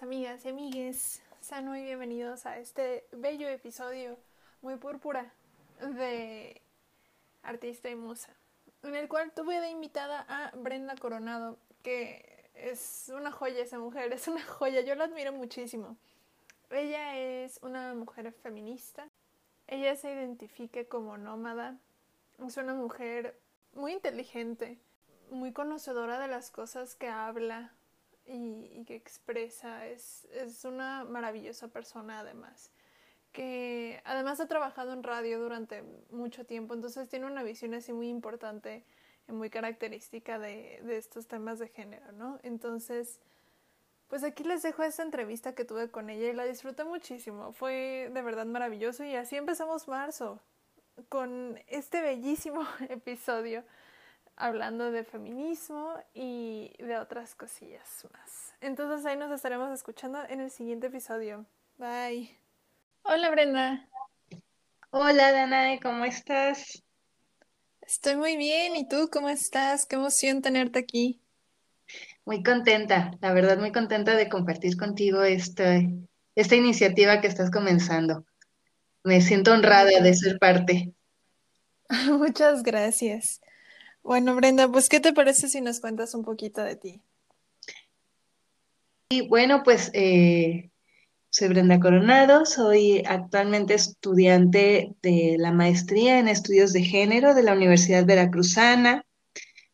Amigas y amigues, sean muy bienvenidos a este bello episodio muy púrpura de Artista y Musa, en el cual tuve de invitada a Brenda Coronado, que es una joya esa mujer, es una joya, yo la admiro muchísimo. Ella es una mujer feminista, ella se identifica como nómada, es una mujer muy inteligente, muy conocedora de las cosas que habla, y, que expresa. Es, es una maravillosa persona además que además ha trabajado en radio durante mucho tiempo, entonces tiene una visión así muy importante y muy característica de, de, estos temas de género, ¿no? Entonces, pues aquí les dejo esta entrevista que tuve con ella y la disfruté muchísimo, fue de verdad maravilloso y así empezamos marzo con este bellísimo episodio hablando de feminismo y de otras cosillas más. Entonces ahí nos estaremos escuchando en el siguiente episodio. Bye. Hola Brenda. Hola Danae, ¿cómo estás? Estoy muy bien. ¿Y tú cómo estás? Qué emoción tenerte aquí. Muy contenta, la verdad muy contenta de compartir contigo esta, esta iniciativa que estás comenzando. Me siento honrada de ser parte. Muchas gracias. Bueno, Brenda, pues, ¿qué te parece si nos cuentas un poquito de ti? Y bueno, pues eh, soy Brenda Coronado, soy actualmente estudiante de la maestría en estudios de género de la Universidad Veracruzana.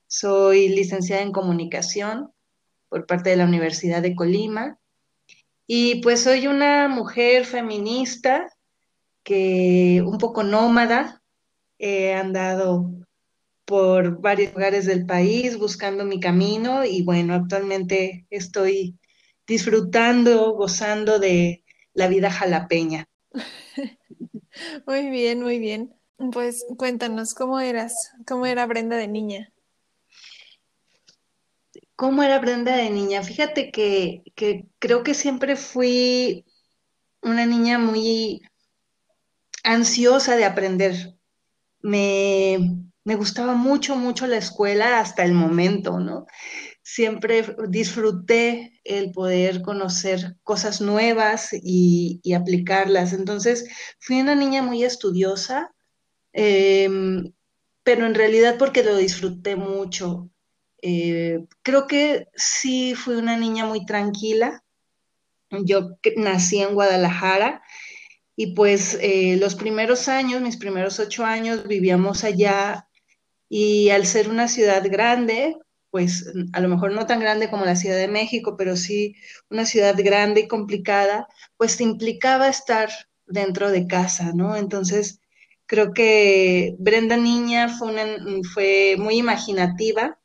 Soy licenciada en comunicación por parte de la Universidad de Colima. Y pues soy una mujer feminista que un poco nómada, he andado por varios lugares del país buscando mi camino y bueno, actualmente estoy disfrutando, gozando de la vida jalapeña. Muy bien, muy bien. Pues cuéntanos, ¿cómo eras? ¿Cómo era Brenda de niña? ¿Cómo era Brenda de niña? Fíjate que, que creo que siempre fui una niña muy ansiosa de aprender. Me, me gustaba mucho, mucho la escuela hasta el momento, ¿no? Siempre disfruté el poder conocer cosas nuevas y, aplicarlas. Entonces, fui una niña muy estudiosa, em, pero en realidad porque lo disfruté mucho. Eh, creo que sí fui una niña muy tranquila. Yo nací en Guadalajara y pues eh, los primeros años, mis primeros ocho años, vivíamos allá y al ser una ciudad grande, pues a lo mejor no tan grande como la Ciudad de México, pero sí una ciudad grande y complicada, pues implicaba estar dentro de casa, ¿no? Entonces, creo que Brenda Niña fue, fue muy imaginativa,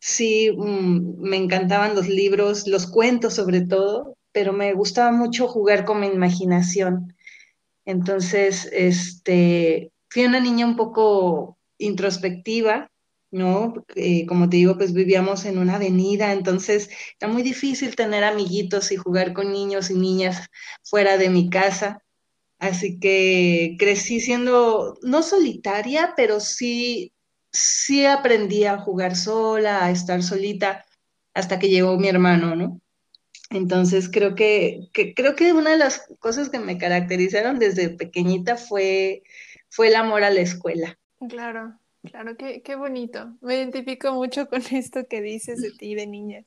sí, mm, me encantaban los libros, los cuentos sobre todo, pero me gustaba mucho jugar con mi imaginación. Entonces, este, fui una niña un poco introspectiva, ¿no? Eh, como te digo, pues vivíamos en una avenida, entonces era muy difícil tener amiguitos y jugar con niños y niñas fuera de mi casa. Así que crecí siendo no solitaria, pero sí, sí aprendí a jugar sola, a estar solita, hasta que llegó mi hermano, ¿no? Entonces creo que, que, creo que una de las cosas que me caracterizaron desde pequeñita fue, fue el amor a la escuela. Claro, claro, qué, qué bonito. Me identifico mucho con esto que dices de ti de niña.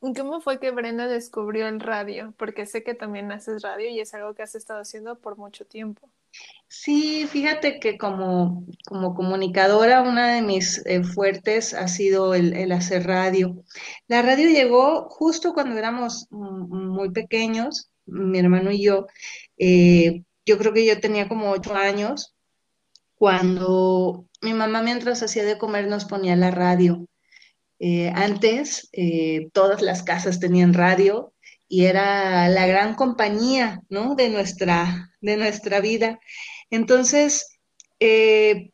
¿Cómo fue que Brenda descubrió el radio? Porque sé que también haces radio y es algo que has estado haciendo por mucho tiempo. Sí, fíjate que como, como comunicadora, una de mis eh, fuertes ha sido el, hacer radio. La radio llegó justo cuando éramos muy pequeños, mi hermano y yo. Eh, yo creo que yo tenía como ocho años cuando mi mamá mientras hacía de comer nos ponía la radio. Eh, antes eh, todas las casas tenían radio y era la gran compañía ¿no? de, nuestra, de nuestra vida. Entonces, eh,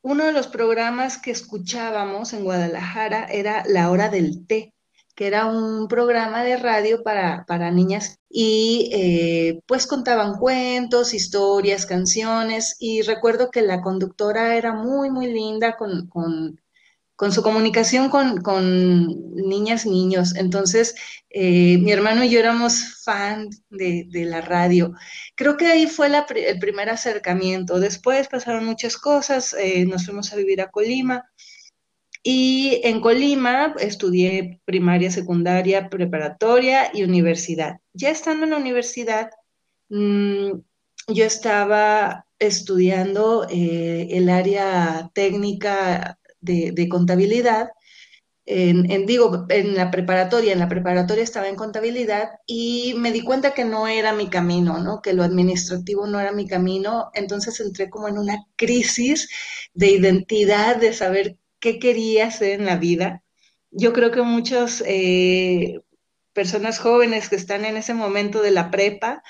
uno de los programas que escuchábamos en Guadalajara era La Hora del Té que era un programa de radio para, niñas y eh, pues contaban cuentos, historias, canciones y recuerdo que la conductora era muy, muy linda con, con su comunicación con, niñas, niños. Entonces, eh, mi hermano y yo éramos fan de, la radio. Creo que ahí fue el primer acercamiento. Después pasaron muchas cosas, eh, nos fuimos a vivir a Colima. Y en Colima estudié primaria, secundaria, preparatoria y universidad. Ya estando en la universidad, mm, yo estaba estudiando eh, el área técnica de, contabilidad. En, digo, en la preparatoria, en la preparatoria estaba en contabilidad y me di cuenta que no era mi camino, ¿no? Que lo administrativo no era mi camino. Entonces entré como en una crisis de identidad, de saber qué quería hacer en la vida. Yo creo que muchas eh, personas jóvenes que están en ese momento de la prepa,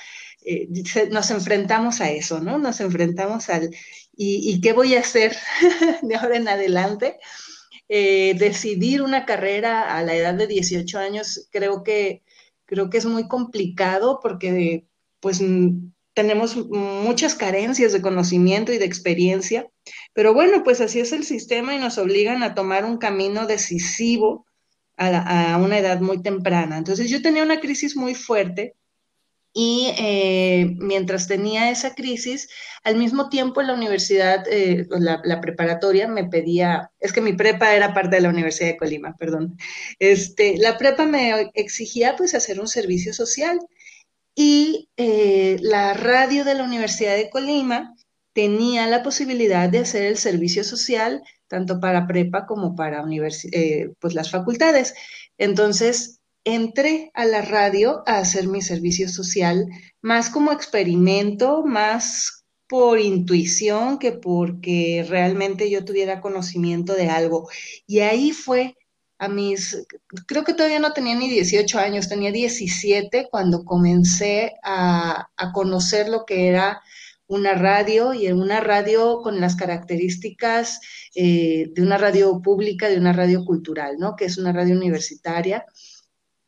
eh, nos enfrentamos a eso, ¿no? Nos enfrentamos al, ¿y, qué voy a hacer de ahora en adelante? Eh, decidir una carrera a la edad de 18 años creo que, creo que es muy complicado porque pues tenemos muchas carencias de conocimiento y de experiencia, pero bueno, pues así es el sistema y nos obligan a tomar un camino decisivo a, una edad muy temprana. Entonces yo tenía una crisis muy fuerte y eh, mientras tenía esa crisis, al mismo tiempo la universidad, eh, la, preparatoria me pedía, es que mi prepa era parte de la Universidad de Colima, perdón, este, la prepa me exigía pues hacer un servicio social y eh, la radio de la Universidad de Colima tenía la posibilidad de hacer el servicio social tanto para prepa como para pues las facultades. Entonces, entré a la radio a hacer mi servicio social más como experimento, más por intuición que porque realmente yo tuviera conocimiento de algo. Y ahí fue a mis, creo que todavía no tenía ni 18 años, tenía 17 cuando comencé a, conocer lo que era una radio y en una radio con las características eh, de una radio pública, de una radio cultural, ¿no? Que es una radio universitaria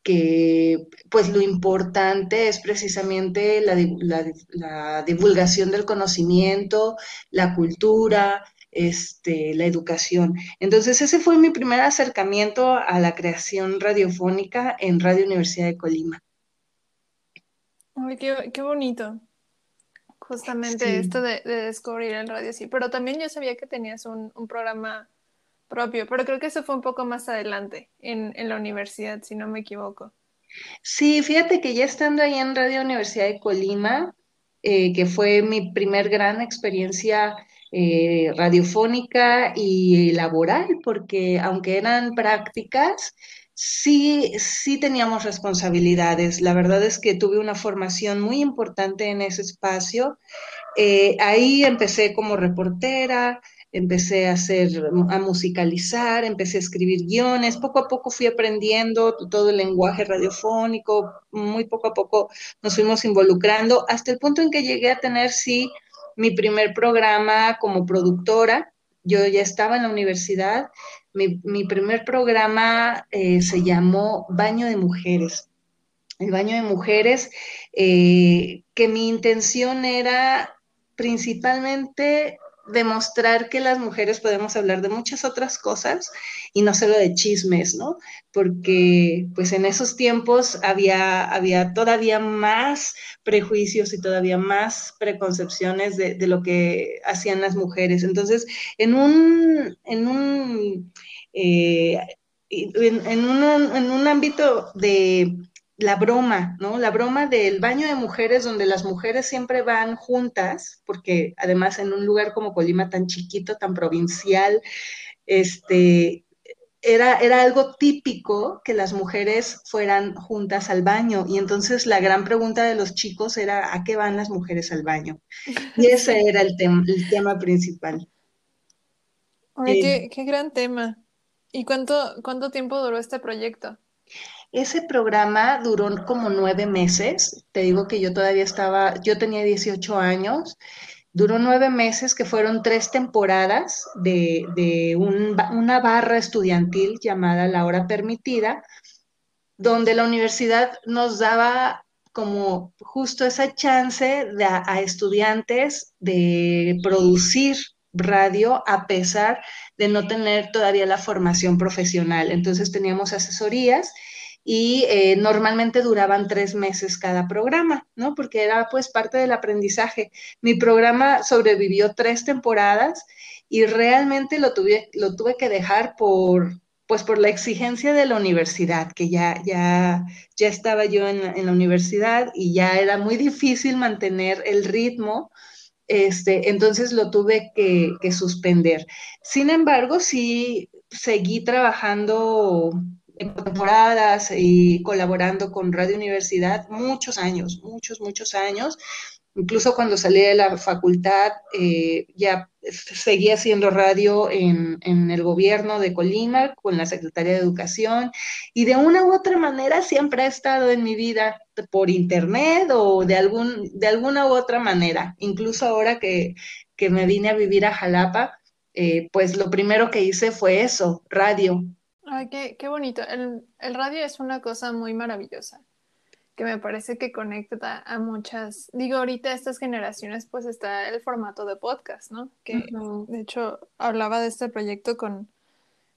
que pues lo importante es precisamente la, divulgación del conocimiento, la cultura, este, la educación. Entonces ese fue mi primer acercamiento a la creación radiofónica en Radio Universidad de Colima. Ay, qué, bonito. Justamente esto de, descubrir el radio, sí. Pero también yo sabía que tenías un, un programa propio, pero creo que eso fue un poco más adelante en, la universidad, si no me equivoco. Sí, fíjate que ya estando ahí en Radio Universidad de Colima, eh, que fue mi primer gran experiencia eh, radiofónica y laboral, porque aunque eran prácticas, sí, sí teníamos responsabilidades. La verdad es que tuve una formación muy importante en ese espacio. Eh, ahí empecé como reportera, empecé a hacer, a musicalizar, empecé a escribir guiones, poco a poco fui aprendiendo todo el lenguaje radiofónico, muy poco a poco nos fuimos involucrando, hasta el punto en que llegué a tener, sí, mi primer programa como productora. Yo ya estaba en la universidad, mi, primer programa eh, se llamó Baño de Mujeres. El Baño de Mujeres, eh, que mi intención era principalmente demostrar que las mujeres podemos hablar de muchas otras cosas y no solo de chismes, ¿no? Porque pues en esos tiempos había, había todavía más prejuicios y todavía más preconcepciones de, lo que hacían las mujeres. Entonces, en un, en un, eh, en un ámbito de la broma, ¿no? La broma del baño de mujeres donde las mujeres siempre van juntas, porque además en un lugar como Colima tan chiquito, tan provincial, este, era, era algo típico que las mujeres fueran juntas al baño. Y entonces la gran pregunta de los chicos era, ¿a qué van las mujeres al baño? Y ese era el, el tema principal. Oye, qué, gran tema. ¿Y cuánto, cuánto tiempo duró este proyecto? Ese programa duró como nueve meses. Te digo que yo todavía estaba, yo tenía 18 años. Duró nueve meses, que fueron tres temporadas de, una barra estudiantil llamada La Hora Permitida, donde la universidad nos daba como justo esa chance a estudiantes de producir radio a pesar de no tener todavía la formación profesional. Entonces teníamos asesorías y eh, normalmente duraban tres meses cada programa, ¿no? Porque era pues parte del aprendizaje. Mi programa sobrevivió tres temporadas y realmente lo tuve, lo tuve que dejar por, pues por la exigencia de la universidad, que ya, ya, ya estaba yo en, la universidad y ya era muy difícil mantener el ritmo este, entonces lo tuve que, que, suspender. Sin embargo, sí seguí trabajando temporadas y colaborando con Radio Universidad muchos años, muchos, muchos años. Incluso cuando salí de la facultad, eh, ya seguí haciendo radio en, en, el gobierno de Colima, con la Secretaría de Educación, y de una u otra manera siempre ha estado en mi vida por internet o de, algún, de alguna u otra manera. Incluso ahora que, que me vine a vivir a Jalapa, eh, pues lo primero que hice fue eso, radio. Ay, qué, qué bonito. El, el radio es una cosa muy maravillosa que me parece que conecta a muchas, digo, ahorita estas generaciones pues está el formato de podcast, ¿no? Que uh -huh. de hecho hablaba de este proyecto con,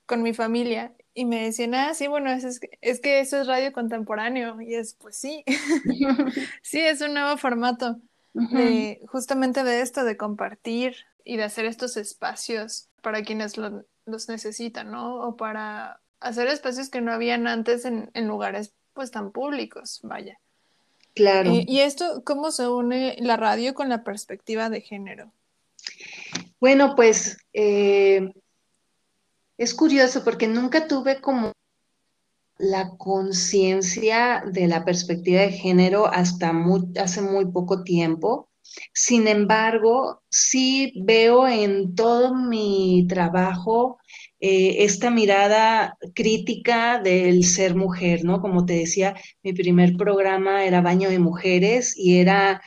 con mi familia y me decían, ah, sí, bueno, es, es que eso es radio contemporáneo y es, pues sí, sí, es un nuevo formato uh -huh. de, justamente de esto, de compartir y de hacer estos espacios para quienes lo, los necesitan, ¿no? O para hacer espacios que no habían antes en, en lugares pues tan públicos, vaya. Claro. ¿Y esto cómo se une la radio con la perspectiva de género? Bueno, pues eh, es curioso porque nunca tuve como la conciencia de la perspectiva de género hasta hace muy poco tiempo. Sin embargo, sí veo en todo mi trabajo eh, esta mirada crítica del ser mujer, ¿no? Como te decía, mi primer programa era Baño de Mujeres y era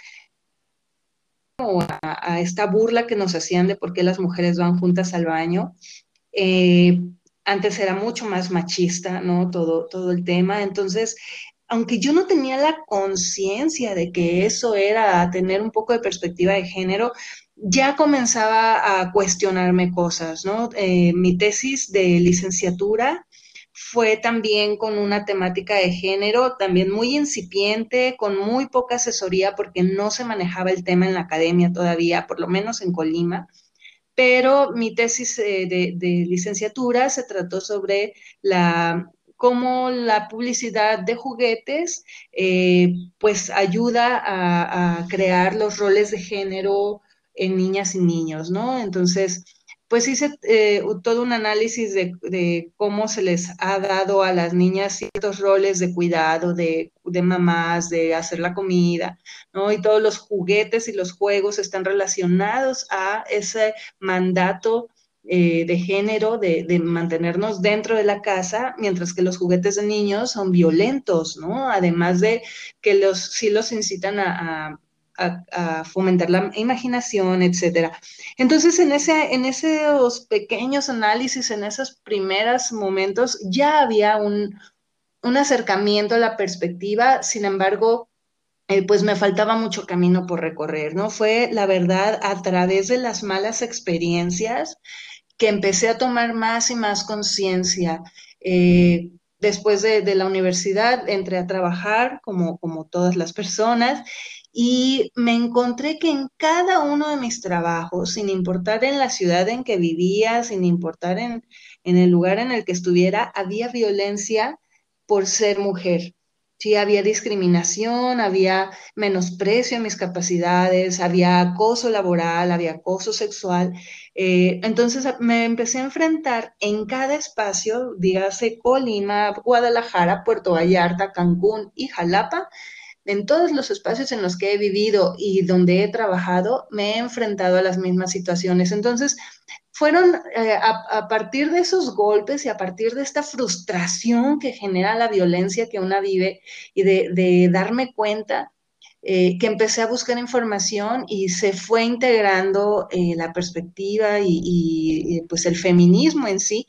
a, a esta burla que nos hacían de por qué las mujeres van juntas al baño. Eh, antes era mucho más machista, ¿no? Todo, todo el tema. Entonces, aunque yo no tenía la conciencia de que eso era tener un poco de perspectiva de género, ya comenzaba a cuestionarme cosas, ¿no? Eh, mi tesis de licenciatura fue también con una temática de género, también muy incipiente, con muy poca asesoría porque no se manejaba el tema en la academia todavía, por lo menos en Colima. Pero mi tesis eh, de, licenciatura se trató sobre la cómo la publicidad de juguetes eh, pues ayuda a, a, crear los roles de género en niñas y niños, ¿no? Entonces, pues hice eh, todo un análisis de, cómo se les ha dado a las niñas ciertos roles de cuidado, de, de, mamás, de hacer la comida, ¿no? Y todos los juguetes y los juegos están relacionados a ese mandato eh, de género, de, de, mantenernos dentro de la casa, mientras que los juguetes de niños son violentos, ¿no? Además de que los sí los incitan a a, fomentar la imaginación, etcétera. Entonces, en, ese, en esos pequeños análisis, en esos primeros momentos, ya había un, un acercamiento a la perspectiva, sin embargo, eh, pues me faltaba mucho camino por recorrer, ¿no? Fue, la verdad, a través de las malas experiencias que empecé a tomar más y más conciencia. Eh, después de, de, la universidad entré a trabajar como, como todas las personas y me encontré que en cada uno de mis trabajos, sin importar en la ciudad en que vivía, sin importar en, en el lugar en el que estuviera, había violencia por ser mujer. Sí, había discriminación, había menosprecio a mis capacidades, había acoso laboral, había acoso sexual. Eh, entonces me empecé a enfrentar en cada espacio, dígase Colima, Guadalajara, Puerto Vallarta, Cancún y Jalapa, en todos los espacios en los que he vivido y donde he trabajado, me he enfrentado a las mismas situaciones. Entonces, fueron eh, a, partir de esos golpes y a partir de esta frustración que genera la violencia que una vive y de, darme cuenta eh, que empecé a buscar información y se fue integrando eh, la perspectiva y, y, pues el feminismo en sí,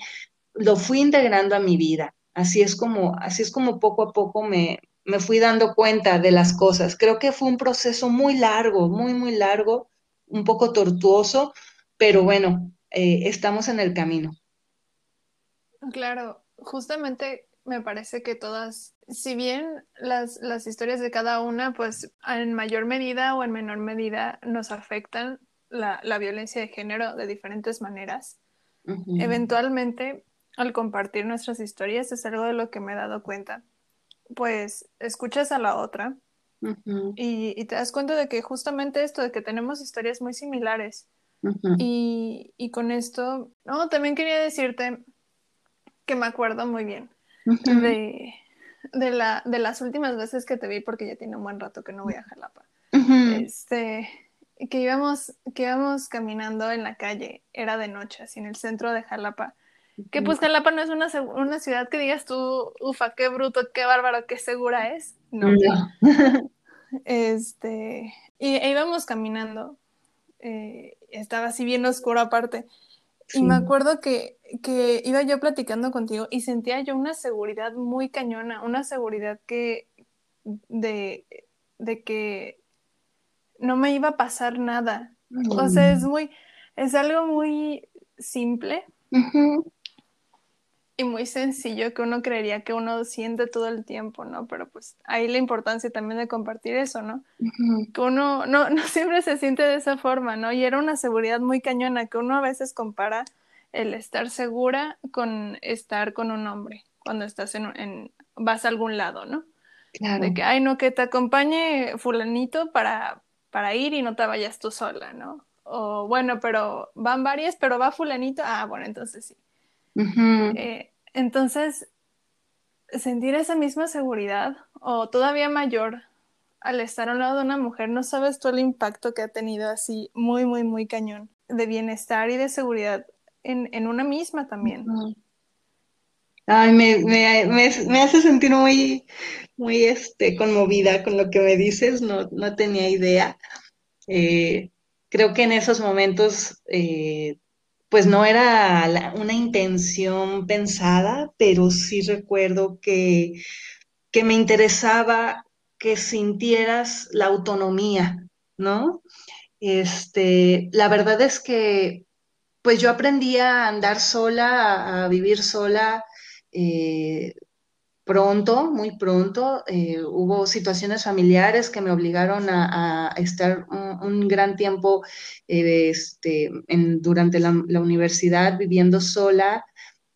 lo fui integrando a mi vida. Así es como, así es como poco a poco me, me fui dando cuenta de las cosas. Creo que fue un proceso muy largo, muy, muy largo, un poco tortuoso, pero bueno, eh, estamos en el camino. Claro, justamente me parece que todas, si bien las, las historias de cada una, pues en mayor medida o en menor medida nos afectan la, la violencia de género de diferentes maneras, eventualmente al compartir nuestras historias es algo de lo que me he dado cuenta. Pues escuchas a la otra y, y, te das cuenta de que justamente esto, de que tenemos historias muy similares. y, y, con esto, no, también quería decirte que me acuerdo muy bien de, de, la, de las últimas veces que te vi, porque ya tiene un buen rato que no voy a Jalapa. Este, que íbamos, que íbamos caminando en la calle, era de noche, así en el centro de Jalapa. Que pues Jalapa no es una, una ciudad que digas tú, ufa, qué bruto, qué bárbaro, qué segura es. No. este, y e íbamos caminando. Eh, estaba así bien oscuro aparte. Y me acuerdo que, que, iba yo platicando contigo y sentía yo una seguridad muy cañona, una seguridad que de, de que no me iba a pasar nada. O sea, es muy, es algo muy simple y muy sencillo que uno creería que uno siente todo el tiempo, ¿no? Pero pues ahí la importancia también de compartir eso, ¿no? Que uno no, no siempre se siente de esa forma, ¿no? Y era una seguridad muy cañona que uno a veces compara el estar segura con estar con un hombre cuando estás en, en vas a algún lado, ¿no? Claro. De que, ay, no, que te acompañe fulanito para, para ir y no te vayas tú sola, ¿no? O bueno, pero van varias, pero va fulanito, ah, bueno, entonces sí. Eh, entonces, sentir esa misma seguridad o todavía mayor al estar a un lado de una mujer, no sabes todo el impacto que ha tenido así muy, muy, muy cañón de bienestar y de seguridad en, en una misma también. Ay, me, me, me, hace sentir muy, muy este, conmovida con lo que me dices, no, no tenía idea. Eh, creo que en esos momentos eh, pues no era una intención pensada, pero sí recuerdo que, que me interesaba que sintieras la autonomía, ¿no? Este, la verdad es que pues yo aprendí a andar sola, a, vivir sola eh, pronto, muy pronto. Eh, hubo situaciones familiares que me obligaron a, estar un, gran tiempo eh, este, durante la, universidad viviendo sola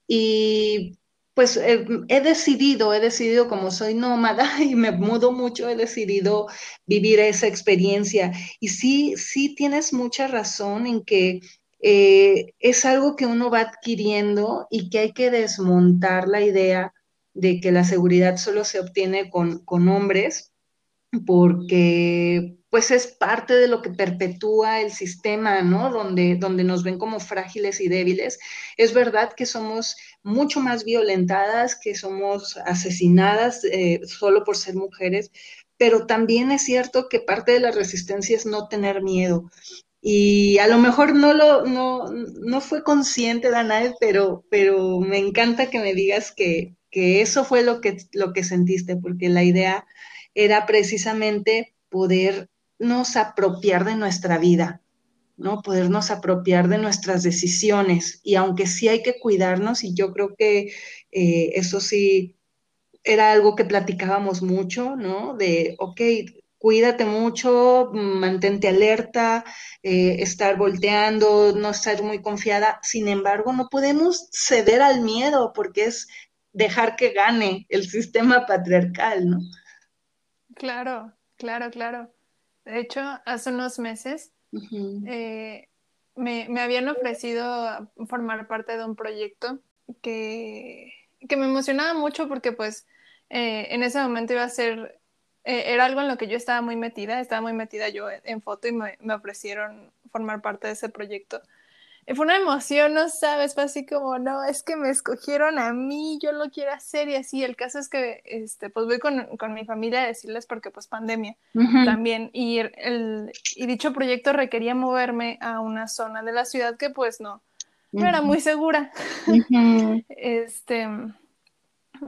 y pues he decidido, he decidido como soy nómada y me mudo mucho, he decidido vivir esa experiencia. Y sí, sí tienes mucha razón en que eh, es algo que uno va adquiriendo y que hay que desmontar la idea de que la seguridad solo se obtiene con, hombres, porque pues es parte de lo que perpetúa el sistema, ¿no? Donde, donde nos ven como frágiles y débiles. Es verdad que somos mucho más violentadas, que somos asesinadas eh, solo por ser mujeres, pero también es cierto que parte de la resistencia es no tener miedo. Y a lo mejor no lo, no, no fue consciente, Danae, pero, pero me encanta que me digas que, que eso fue lo que, lo que sentiste, porque la idea era precisamente podernos apropiar de nuestra vida, ¿no? Podernos apropiar de nuestras decisiones. Y aunque sí hay que cuidarnos, y yo creo que eh, eso sí era algo que platicábamos mucho, ¿no? De, ok, cuídate mucho, mantente alerta, eh, estar volteando, no estar muy confiada. Sin embargo, no podemos ceder al miedo porque es dejar que gane el sistema patriarcal, ¿no? Claro, claro, claro. De hecho, hace unos meses eh, me, habían ofrecido formar parte de un proyecto que, que me emocionaba mucho porque pues eh, en ese momento iba a ser, eh, era algo en lo que yo estaba muy metida, estaba muy metida yo en foto y me, me ofrecieron formar parte de ese proyecto fue una emoción, no sabes, fue así como, no, es que me escogieron a mí, yo lo quiero hacer y así. El caso es que, este, pues voy con, con mi familia a decirles porque pues pandemia también. Y, el, y dicho proyecto requería moverme a una zona de la ciudad que pues no, no era muy segura. este,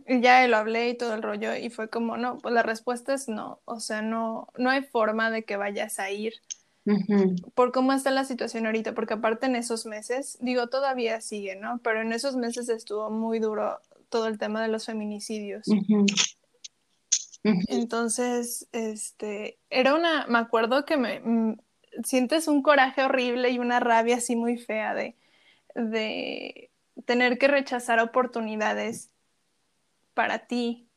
y ya lo hablé y todo el rollo y fue como, no, pues la respuesta es no, o sea, no, no hay forma de que vayas a ir por cómo está la situación ahorita, porque aparte en esos meses, digo, todavía sigue, ¿no? Pero en esos meses estuvo muy duro todo el tema de los feminicidios. Entonces, este, era una, me acuerdo que me mm, sientes un coraje horrible y una rabia así muy fea de, de tener que rechazar oportunidades para ti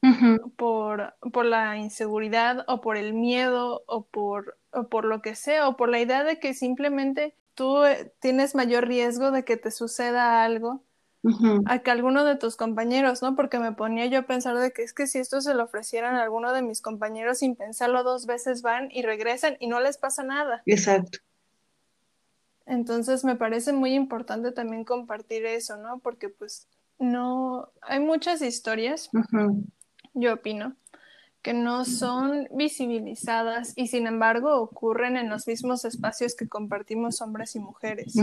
por, por, la inseguridad o por el miedo o por, o por lo que sea o por la idea de que simplemente tú eh, tienes mayor riesgo de que te suceda algo a que alguno de tus compañeros, ¿no? Porque me ponía yo a pensar de que es que si esto se lo ofrecieran a alguno de mis compañeros sin pensarlo dos veces van y regresan y no les pasa nada. Exacto. Entonces me parece muy importante también compartir eso, ¿no? Porque pues no, hay muchas historias, yo opino, que no son visibilizadas y sin embargo ocurren en los mismos espacios que compartimos hombres y mujeres.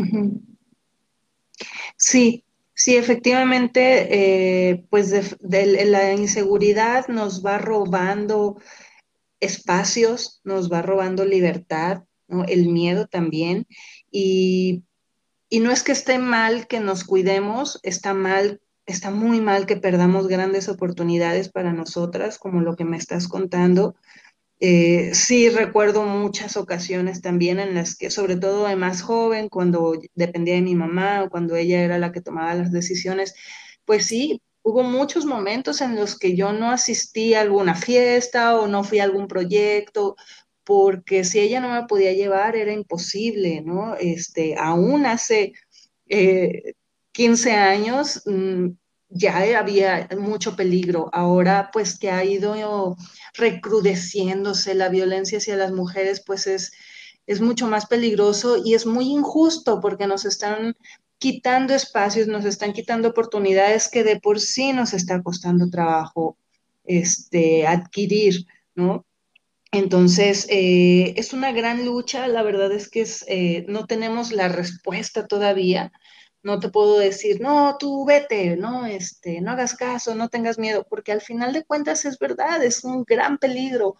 Sí, Sí, efectivamente, eh, pues la inseguridad nos va robando espacios, nos va robando libertad, el miedo también. Y, y, no es que esté mal que nos cuidemos, está mal, está muy mal que perdamos grandes oportunidades para nosotras, como lo que me estás contando. Eh, sí recuerdo muchas ocasiones también en las que, sobre todo de más joven, cuando dependía de mi mamá o cuando ella era la que tomaba las decisiones, pues sí, hubo muchos momentos en los que yo no asistí a alguna fiesta o no fui a algún proyecto, porque si ella no me podía llevar era imposible, ¿no? Este, aún hace 15 eh, años, mm, ya había mucho peligro. Ahora, pues que ha ido recrudeciéndose la violencia hacia las mujeres, pues es, es mucho más peligroso y es muy injusto porque nos están quitando espacios, nos están quitando oportunidades que de por sí nos está costando trabajo este, adquirir, ¿no? Entonces, eh, es una gran lucha, la verdad es que eh, no tenemos la respuesta todavía, no te puedo decir, no, tú vete, no, este, no hagas caso, no tengas miedo, porque al final de cuentas es verdad, es un gran peligro.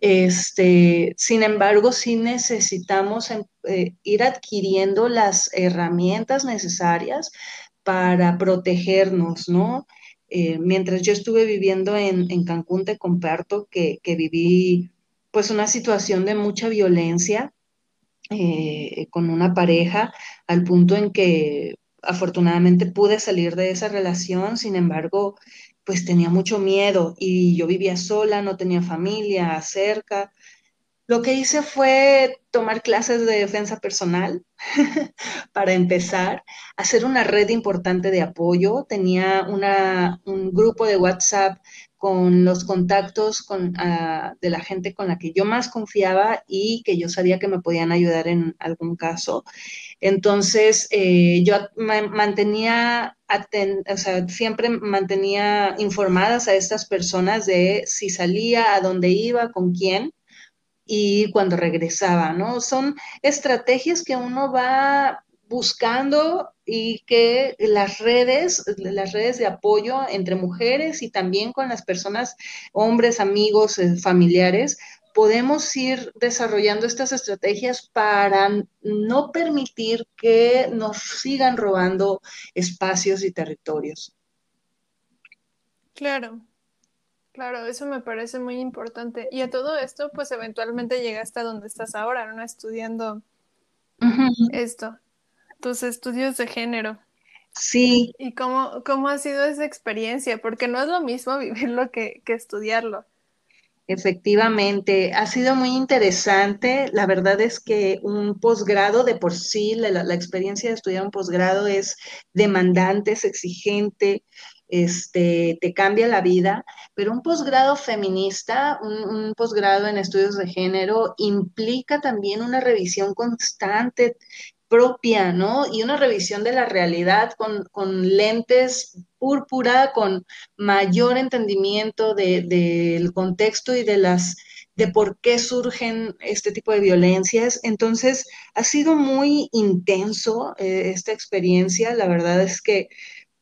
Este, sin embargo, sí necesitamos em, eh, ir adquiriendo las herramientas necesarias para protegernos, ¿no? Eh, mientras yo estuve viviendo en, Cancún, te comparto que, que, viví pues una situación de mucha violencia eh, con una pareja al punto en que afortunadamente pude salir de esa relación, sin embargo, pues tenía mucho miedo y yo vivía sola, no tenía familia cerca. Lo que hice fue tomar clases de defensa personal para empezar, hacer una red importante de apoyo. Tenía una, un grupo de WhatsApp con los contactos con, ah, de la gente con la que yo más confiaba y que yo sabía que me podían ayudar en algún caso. Entonces, eh, yo mantenía, siempre mantenía informadas a estas personas de si salía, a dónde iba, con quién y cuando regresaba, ¿no? Son estrategias que uno va buscando y que las redes, las redes de apoyo entre mujeres y también con las personas, hombres, amigos, eh, familiares, podemos ir desarrollando estas estrategias para no permitir que nos sigan robando espacios y territorios. Claro, claro, eso me parece muy importante. Y a todo esto, pues eventualmente llegaste a donde estás ahora, ¿no? Estudiando esto tus estudios de género. Sí. ¿Y cómo, cómo ha sido esa experiencia? Porque no es lo mismo vivirlo que, que estudiarlo. Efectivamente, ha sido muy interesante. La verdad es que un posgrado de por sí, la, la, experiencia de estudiar un posgrado es demandante, es exigente, este, te cambia la vida, pero un posgrado feminista, un, un posgrado en estudios de género, implica también una revisión constante propia, ¿no? Y una revisión de la realidad con, lentes púrpura, con mayor entendimiento del contexto y de las de por qué surgen este tipo de violencias. Entonces, ha sido muy intenso eh, esta experiencia. La verdad es que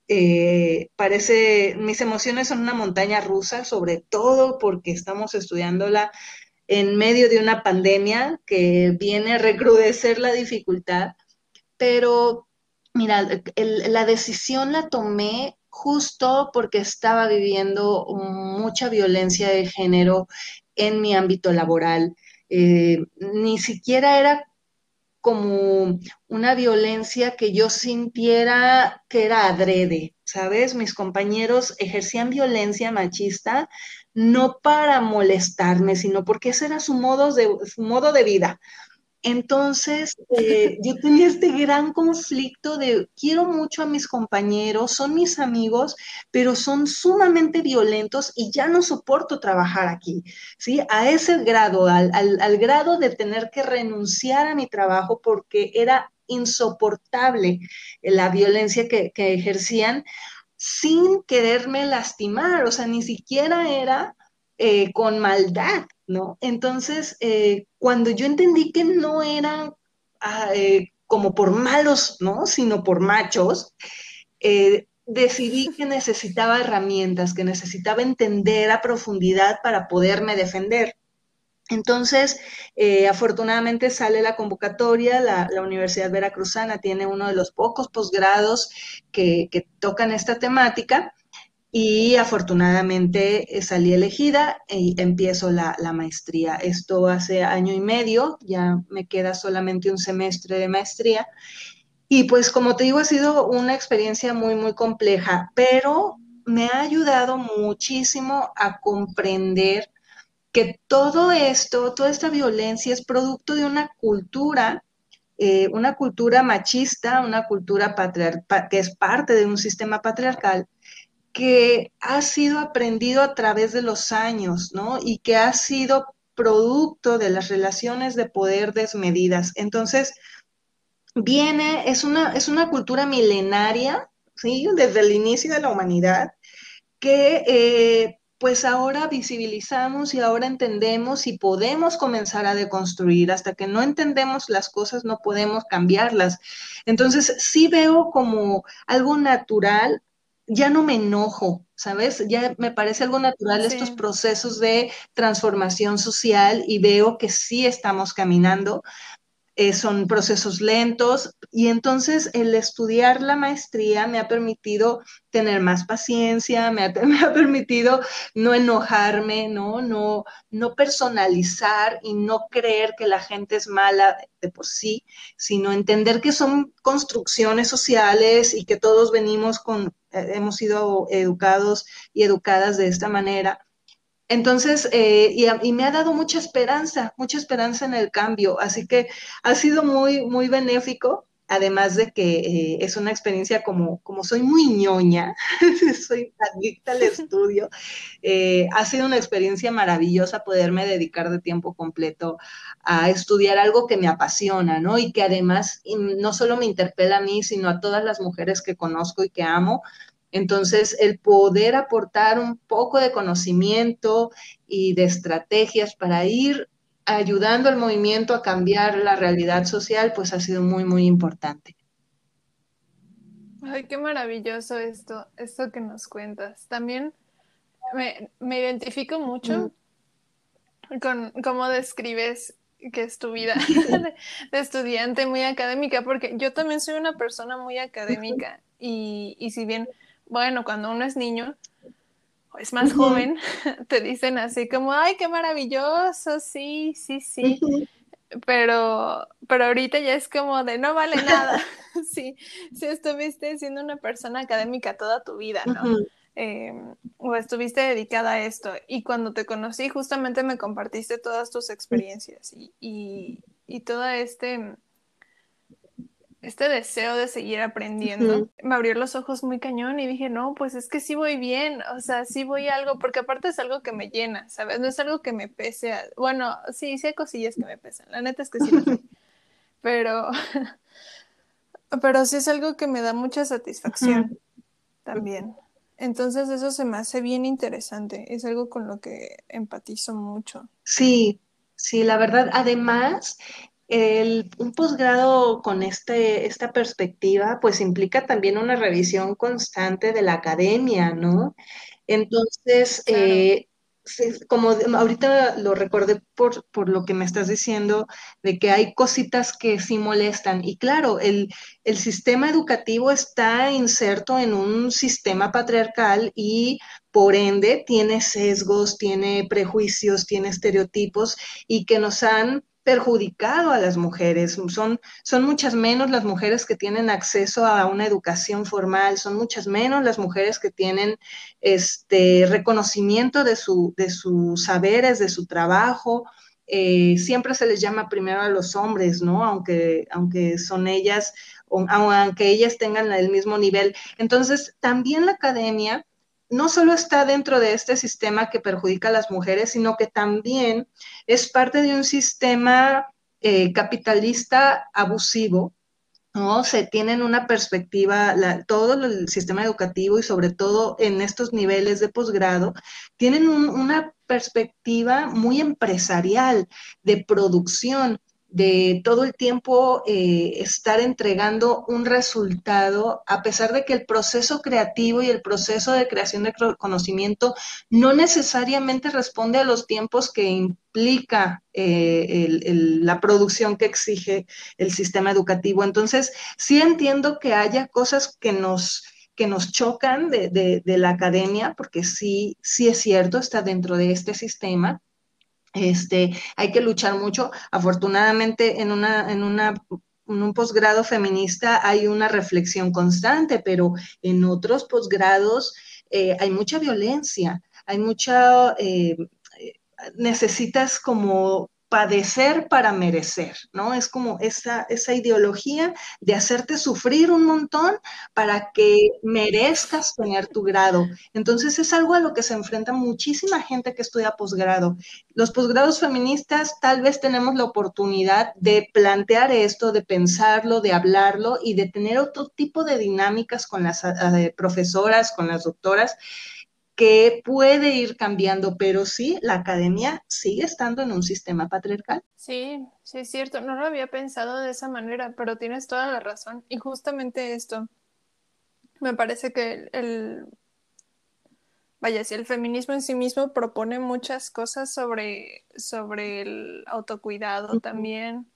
eh, parece, mis emociones son una montaña rusa, sobre todo porque estamos estudiándola en medio de una pandemia que viene a recrudecer la dificultad, pero mira, la decisión la tomé justo porque estaba viviendo mucha violencia de género en mi ámbito laboral. Eh, ni siquiera era como una violencia que yo sintiera que era adrede, ¿sabes? Mis compañeros ejercían violencia machista no para molestarme, sino porque ese era su modo de, su modo de vida. Entonces, eh, yo tenía este gran conflicto de quiero mucho a mis compañeros, son mis amigos, pero son sumamente violentos y ya no soporto trabajar aquí, ¿sí? A ese grado, al, grado de tener que renunciar a mi trabajo porque era insoportable la violencia que, que ejercían sin quererme lastimar, o sea, ni siquiera era eh, con maldad, ¿no? Entonces, eh, cuando yo entendí que no eran ah, eh, como por malos, ¿no? Sino por machos, decidí que necesitaba herramientas, que necesitaba entender a profundidad para poderme defender. Entonces, afortunadamente sale la convocatoria, la, Universidad Veracruzana tiene uno de los pocos posgrados que, tocan esta temática y afortunadamente eh, salí elegida y empiezo la, maestría. Esto hace año y medio, ya me queda solamente un semestre de maestría. Y pues como te digo, ha sido una experiencia muy, muy compleja, pero me ha ayudado muchísimo a comprender que todo esto, toda esta violencia es producto de una cultura, eh, una cultura machista, una cultura patriarcal, que es parte de un sistema patriarcal, que ha sido aprendido a través de los años, ¿no? Y que ha sido producto de las relaciones de poder desmedidas. Entonces, viene, es una, es una cultura milenaria, ¿sí? Desde el inicio de la humanidad, que eh, pues ahora visibilizamos y ahora entendemos y podemos comenzar a deconstruir. Hasta que no entendemos las cosas, no podemos cambiarlas. Entonces, sí veo como algo natural ya no me enojo, ¿sabes? Ya me parece algo natural estos procesos de transformación social y veo que sí estamos caminando. Eh, son procesos lentos y entonces el estudiar la maestría me ha permitido tener más paciencia, me ha, permitido no enojarme, ¿no? No, no personalizar y no creer que la gente es mala de por sí, sino entender que son construcciones sociales y que todos venimos con, eh, hemos sido educados y educadas de esta manera entonces, eh, y, me ha dado mucha esperanza, mucha esperanza en el cambio, así que ha sido muy, muy benéfico, además de que eh, es una experiencia como, como soy muy ñoña, soy adicta al estudio, eh, ha sido una experiencia maravillosa poderme dedicar de tiempo completo a estudiar algo que me apasiona, ¿no? Y que además no solo me interpela a mí, sino a todas las mujeres que conozco y que amo, entonces, el poder aportar un poco de conocimiento y de estrategias para ir ayudando al movimiento a cambiar la realidad social, pues ha sido muy, muy importante. Ay, qué maravilloso esto, esto que nos cuentas. También me, identifico mucho mm. con cómo describes que es tu vida de, estudiante muy académica, porque yo también soy una persona muy académica y, y si bien bueno, cuando uno es niño o es más joven, te dicen así como, ay, qué maravilloso, sí, sí, sí. Pero, pero ahorita ya es como de no vale nada. sí, si estuviste siendo una persona académica toda tu vida, ¿no? Em, o estuviste dedicada a esto. Y cuando te conocí, justamente me compartiste todas tus experiencias y, y, y todo este este deseo de seguir aprendiendo, me abrió los ojos muy cañón y dije, no, pues es que sí voy bien, o sea, sí voy algo, porque aparte es algo que me llena, ¿sabes? No es algo que me pese, bueno, sí, sí hay cosillas que me pesan, la neta es que sí pero, pero sí es algo que me da mucha satisfacción también. Entonces eso se me hace bien interesante, es algo con lo que empatizo mucho. Sí, sí, la verdad, además, el, un posgrado con este, esta perspectiva, pues implica también una revisión constante de la academia, ¿no? Entonces, eh, como ahorita lo recordé por, por, lo que me estás diciendo, de que hay cositas que sí molestan. Y claro, el, el sistema educativo está inserto en un sistema patriarcal y por ende tiene sesgos, tiene prejuicios, tiene estereotipos y que nos han perjudicado a las mujeres. Son, son muchas menos las mujeres que tienen acceso a una educación formal, son muchas menos las mujeres que tienen este reconocimiento de, su, de sus saberes, de su trabajo. Eh, siempre se les llama primero a los hombres, ¿no? Aunque, aunque son ellas, aunque ellas tengan el mismo nivel. Entonces, también la academia no solo está dentro de este sistema que perjudica a las mujeres, sino que también es parte de un sistema eh, capitalista abusivo, ¿no? Se tienen una perspectiva, todo el sistema educativo y sobre todo en estos niveles de posgrado, tienen una perspectiva muy empresarial de producción de todo el tiempo eh, estar entregando un resultado, a pesar de que el proceso creativo y el proceso de creación de conocimiento no necesariamente responde a los tiempos que implica eh, la producción que exige el sistema educativo. Entonces, sí entiendo que haya cosas que nos que nos chocan de, de la academia, porque sí, sí es cierto, está dentro de este sistema, este, hay que luchar mucho. Afortunadamente, en, una, en, una, en un posgrado feminista hay una reflexión constante, pero en otros posgrados eh, hay mucha violencia, hay mucha... Eh, necesitas como padecer para merecer, ¿no? Es como esa, esa ideología de hacerte sufrir un montón para que merezcas tener tu grado. Entonces es algo a lo que se enfrenta muchísima gente que estudia posgrado. Los posgrados feministas tal vez tenemos la oportunidad de plantear esto, de pensarlo, de hablarlo y de tener otro tipo de dinámicas con las eh, profesoras, con las doctoras que puede ir cambiando, pero sí, la academia sigue estando en un sistema patriarcal. Sí, sí es cierto, no lo había pensado de esa manera, pero tienes toda la razón. Y justamente esto, me parece que el, vaya, si el feminismo en sí mismo propone muchas cosas sobre, sobre el autocuidado también,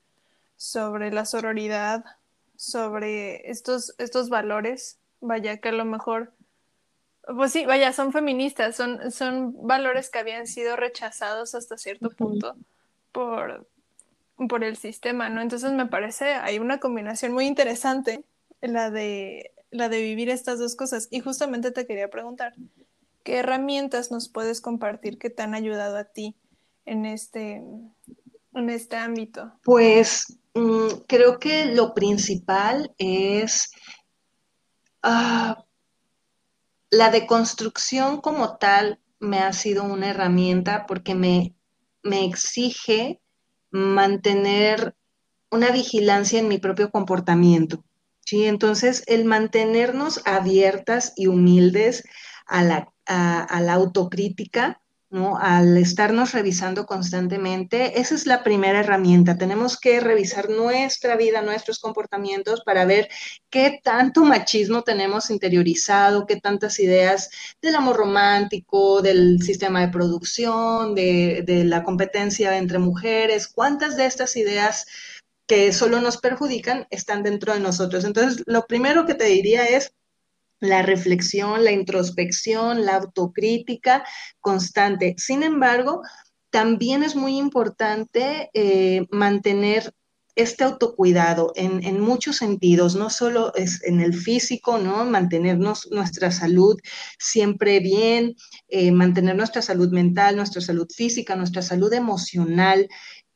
sobre la sororidad, sobre estos, estos valores, vaya, que a lo mejor pues sí, vaya, son feministas, son, son valores que habían sido rechazados hasta cierto punto por, por el sistema, ¿no? Entonces me parece, hay una combinación muy interesante, la de, la de vivir estas dos cosas. Y justamente te quería preguntar, ¿qué herramientas nos puedes compartir que te han ayudado a ti en este, en este ámbito? Pues mm, creo que lo principal es... Ah, la deconstrucción como tal me ha sido una herramienta porque me, me exige mantener una vigilancia en mi propio comportamiento. ¿sí? Entonces, el mantenernos abiertas y humildes a la, a la autocrítica ¿no? Al estarnos revisando constantemente, esa es la primera herramienta. Tenemos que revisar nuestra vida, nuestros comportamientos para ver qué tanto machismo tenemos interiorizado, qué tantas ideas del amor romántico, del sistema de producción, de, de la competencia entre mujeres, cuántas de estas ideas que solo nos perjudican están dentro de nosotros. Entonces, lo primero que te diría es la reflexión, la introspección, la autocrítica constante. Sin embargo, también es muy importante eh, mantener este autocuidado en, muchos sentidos, no solo es en el físico, ¿no? Mantenernos nuestra salud siempre bien, eh, mantener nuestra salud mental, nuestra salud física, nuestra salud emocional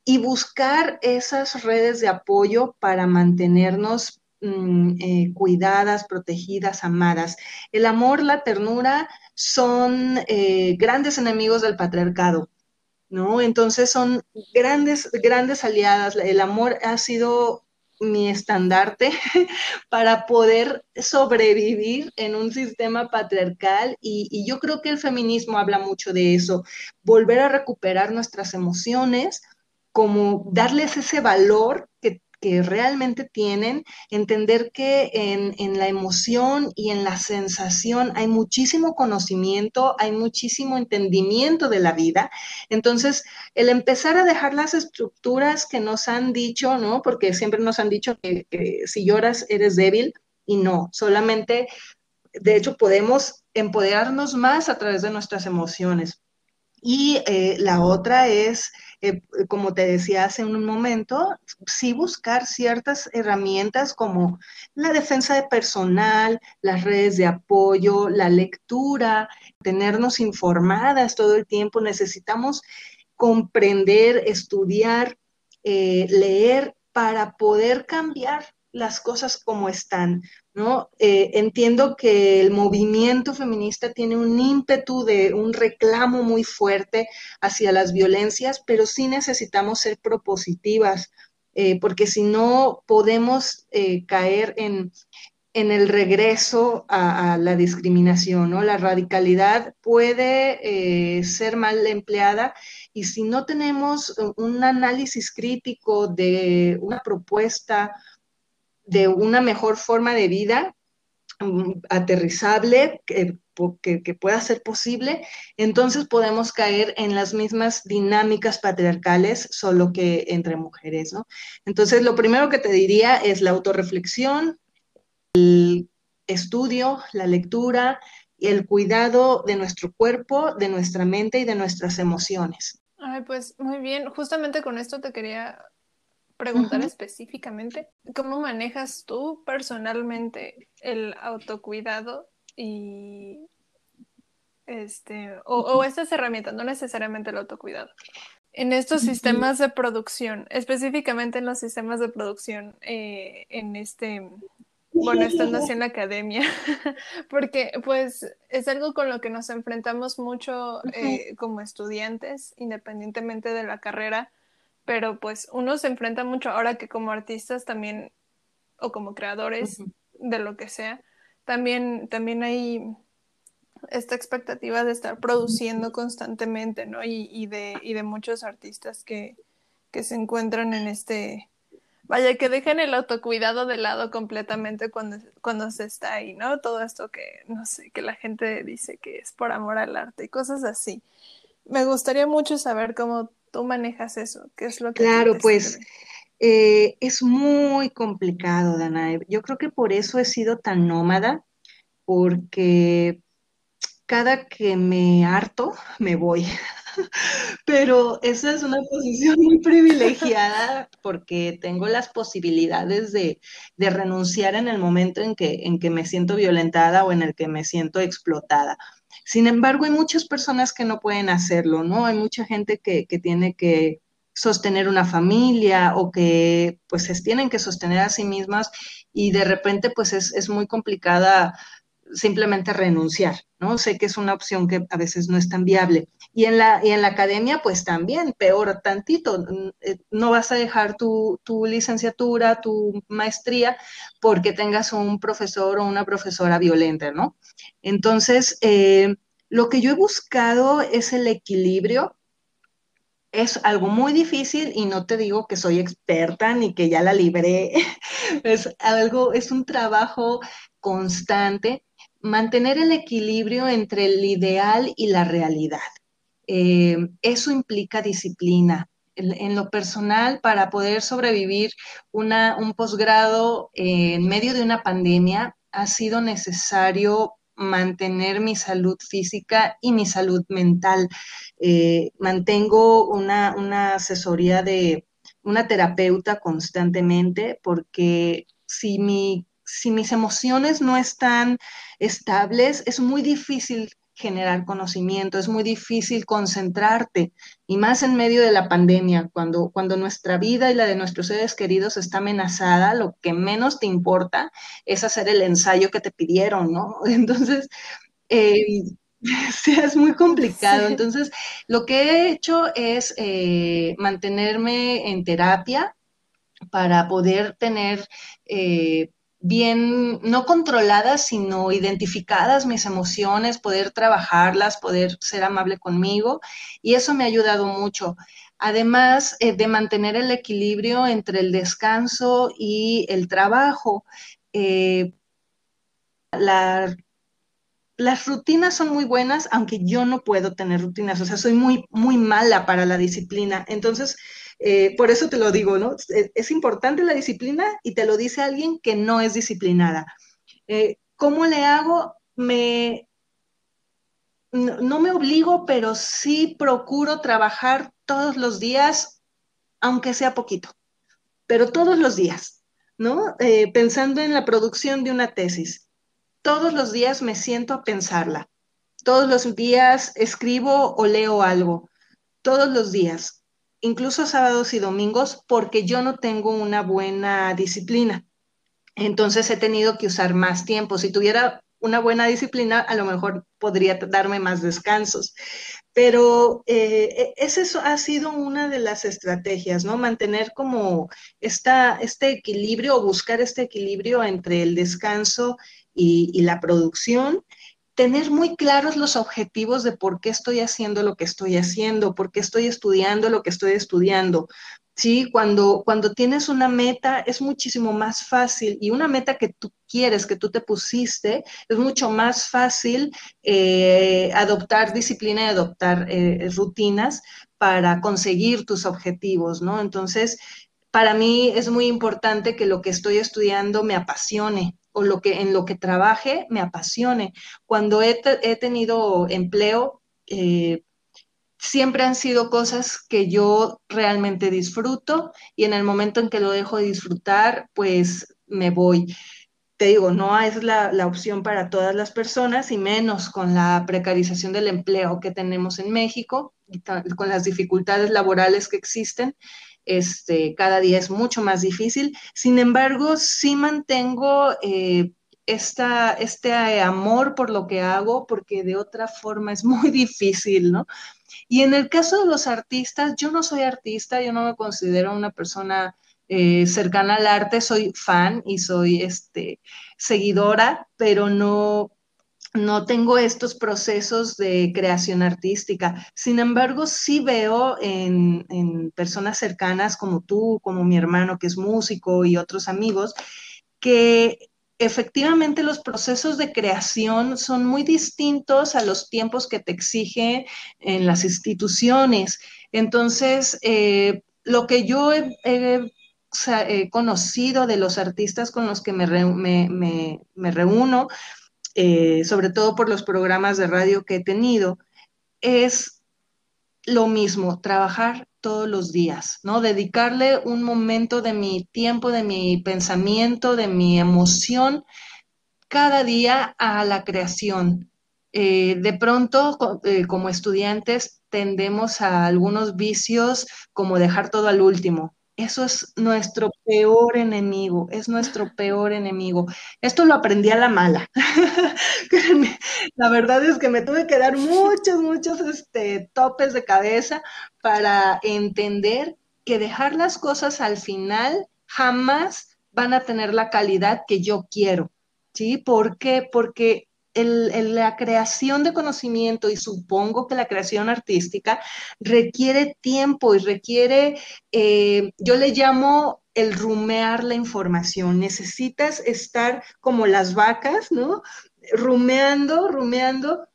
y buscar esas redes de apoyo para mantenernos Mm, eh, cuidadas, protegidas, amadas. El amor, la ternura son eh, grandes enemigos del patriarcado. ¿No? Entonces son grandes, grandes aliadas. El amor ha sido mi estandarte para poder sobrevivir en un sistema patriarcal y, y, yo creo que el feminismo habla mucho de eso, volver a recuperar nuestras emociones, como darles ese valor que realmente tienen, entender que en, en, la emoción y en la sensación hay muchísimo conocimiento, hay muchísimo entendimiento de la vida. Entonces, el empezar a dejar las estructuras que nos han dicho, ¿no? Porque siempre nos han dicho que, que si lloras eres débil y no, solamente, de hecho, podemos empoderarnos más a través de nuestras emociones. Y eh, la otra es, eh, como te decía hace un momento, sí buscar ciertas herramientas como la defensa de personal, las redes de apoyo, la lectura, tenernos informadas todo el tiempo. Necesitamos comprender, estudiar, eh, leer para poder cambiar las cosas como están, ¿no? Eh, entiendo que el movimiento feminista tiene un ímpetu de un reclamo muy fuerte hacia las violencias, pero sí necesitamos ser propositivas, eh, porque si no podemos eh, caer en, en el regreso a, a, la discriminación, ¿no? La radicalidad puede ser mal empleada y si no tenemos un análisis crítico de una propuesta, de una mejor forma de vida um, aterrizable, que, que, que, pueda ser posible, entonces podemos caer en las mismas dinámicas patriarcales, solo que entre mujeres, ¿no? Entonces, lo primero que te diría es la autorreflexión, el estudio, la lectura y el cuidado de nuestro cuerpo, de nuestra mente y de nuestras emociones. Ay, pues muy bien, justamente con esto te quería preguntar uh -huh. específicamente, ¿cómo manejas tú personalmente el autocuidado y este o, o, estas herramientas, no necesariamente el autocuidado? En estos sistemas de producción, específicamente en los sistemas de producción, eh, en este, bueno, estando así en la academia, porque pues es algo con lo que nos enfrentamos mucho eh, como estudiantes, independientemente de la carrera, pero pues uno se enfrenta mucho ahora que como artistas también o como creadores uh -huh. de lo que sea, también, también hay esta expectativa de estar produciendo constantemente, ¿no? Y, y, de, y de muchos artistas que, que se encuentran en este, vaya, que dejan el autocuidado de lado completamente cuando, cuando se está ahí, ¿no? Todo esto que, no sé, que la gente dice que es por amor al arte y cosas así. Me gustaría mucho saber cómo tú manejas eso? ¿Qué es lo que Claro, pues eh, es muy complicado, Danae. Yo creo que por eso he sido tan nómada, porque cada que me harto, me voy. Pero esa es una posición muy privilegiada porque tengo las posibilidades de, de, renunciar en el momento en que, en que me siento violentada o en el que me siento explotada. Sin embargo, hay muchas personas que no pueden hacerlo, ¿no? Hay mucha gente que, que tiene que sostener una familia o que pues se tienen que sostener a sí mismas y de repente pues es, es muy complicada simplemente renunciar, ¿no? Sé que es una opción que a veces no es tan viable. Y en la, y en la academia, pues también, peor tantito, eh, no vas a dejar tu, tu licenciatura, tu maestría, porque tengas un profesor o una profesora violenta, ¿no? Entonces, eh, lo que yo he buscado es el equilibrio. Es algo muy difícil y no te digo que soy experta ni que ya la libré. Es algo, es un trabajo constante mantener el equilibrio entre el ideal y la realidad. Eh, eso implica disciplina. En, lo personal, para poder sobrevivir un posgrado en medio de una pandemia, ha sido necesario mantener mi salud física y mi salud mental. Eh, mantengo una, una asesoría de una terapeuta constantemente porque si mi si mis emociones no están estables, es muy difícil generar conocimiento, es muy difícil concentrarte, y más en medio de la pandemia, cuando, cuando nuestra vida y la de nuestros seres queridos está amenazada, lo que menos te importa es hacer el ensayo que te pidieron, ¿no? Entonces, eh, sí, es muy complicado. Sí. Entonces, lo que he hecho es eh, mantenerme en terapia para poder tener... Eh, bien, no controladas, sino identificadas mis emociones, poder trabajarlas, poder ser amable conmigo. Y eso me ha ayudado mucho. además eh, de mantener el equilibrio entre el descanso y el trabajo. Eh, las rutinas son muy buenas, aunque yo no puedo tener rutinas, o sea, soy muy, muy mala para la disciplina. Entonces, eh, por eso te lo digo, ¿no? Es, importante la disciplina y te lo dice alguien que no es disciplinada. ¿Cómo le hago? Me, no, me obligo, pero sí procuro trabajar todos los días, aunque sea poquito, pero todos los días, ¿no? Eh, pensando en la producción de una tesis. Todos los días me siento a pensarla. Todos los días escribo o leo algo. Todos los días, incluso sábados y domingos, porque yo no tengo una buena disciplina. Entonces he tenido que usar más tiempo. Si tuviera una buena disciplina, a lo mejor podría darme más descansos. Pero eh, e, eso ha sido una de las estrategias, ¿no? Mantener como esta, este equilibrio o buscar este equilibrio entre el descanso y la producción tener muy claros los objetivos de por qué estoy haciendo lo que estoy haciendo, por qué estoy estudiando lo que estoy estudiando, ¿sí? Cuando, cuando tienes una meta es muchísimo más fácil y una meta que tú quieres, que tú te pusiste, es mucho más fácil eh, adoptar disciplina y adoptar eh, rutinas para conseguir tus objetivos, ¿no? Entonces, para mí es muy importante que lo que estoy estudiando me apasione o lo que en lo que trabaje me apasione. Cuando he, he tenido empleo, eh, siempre han sido cosas que yo realmente disfruto y en el momento en que lo dejo de disfrutar, pues me voy. Te digo, no es la, opción para todas las personas y menos con la precarización del empleo que tenemos en México y con las dificultades laborales que existen. Este, cada día es mucho más difícil. Sin embargo, sí mantengo eh, esta, este amor por lo que hago, porque de otra forma es muy difícil, ¿no? Y en el caso de los artistas, yo no soy artista, yo no me considero una persona eh, cercana al arte, soy fan y soy este, seguidora, pero no, no tengo estos procesos de creación artística. Sin embargo, sí veo en, personas cercanas como tú, como mi hermano que es músico y otros amigos, que efectivamente los procesos de creación son muy distintos a los tiempos que te exige en las instituciones. Entonces, eh, lo que yo he, conocido de los artistas con los que me, reúno, eh, sobre todo por los programas de radio que he tenido, es lo mismo, trabajar todos los días, ¿no? Dedicarle un momento de mi tiempo, de mi pensamiento, de mi emoción cada día a la creación. Eh, de pronto, eh, como estudiantes, tendemos a algunos vicios como dejar todo al último, eso es nuestro peor enemigo, es nuestro peor enemigo. Esto lo aprendí a la mala. la verdad es que me tuve que dar muchos, muchos este, topes de cabeza para entender que dejar las cosas al final jamás van a tener la calidad que yo quiero. ¿Sí? ¿Por qué? Porque la creación de conocimiento y supongo que la creación artística requiere tiempo y requiere, eh, yo le llamo el rumear la información. Necesitas estar como las vacas, ¿no? Rumeando, rumeando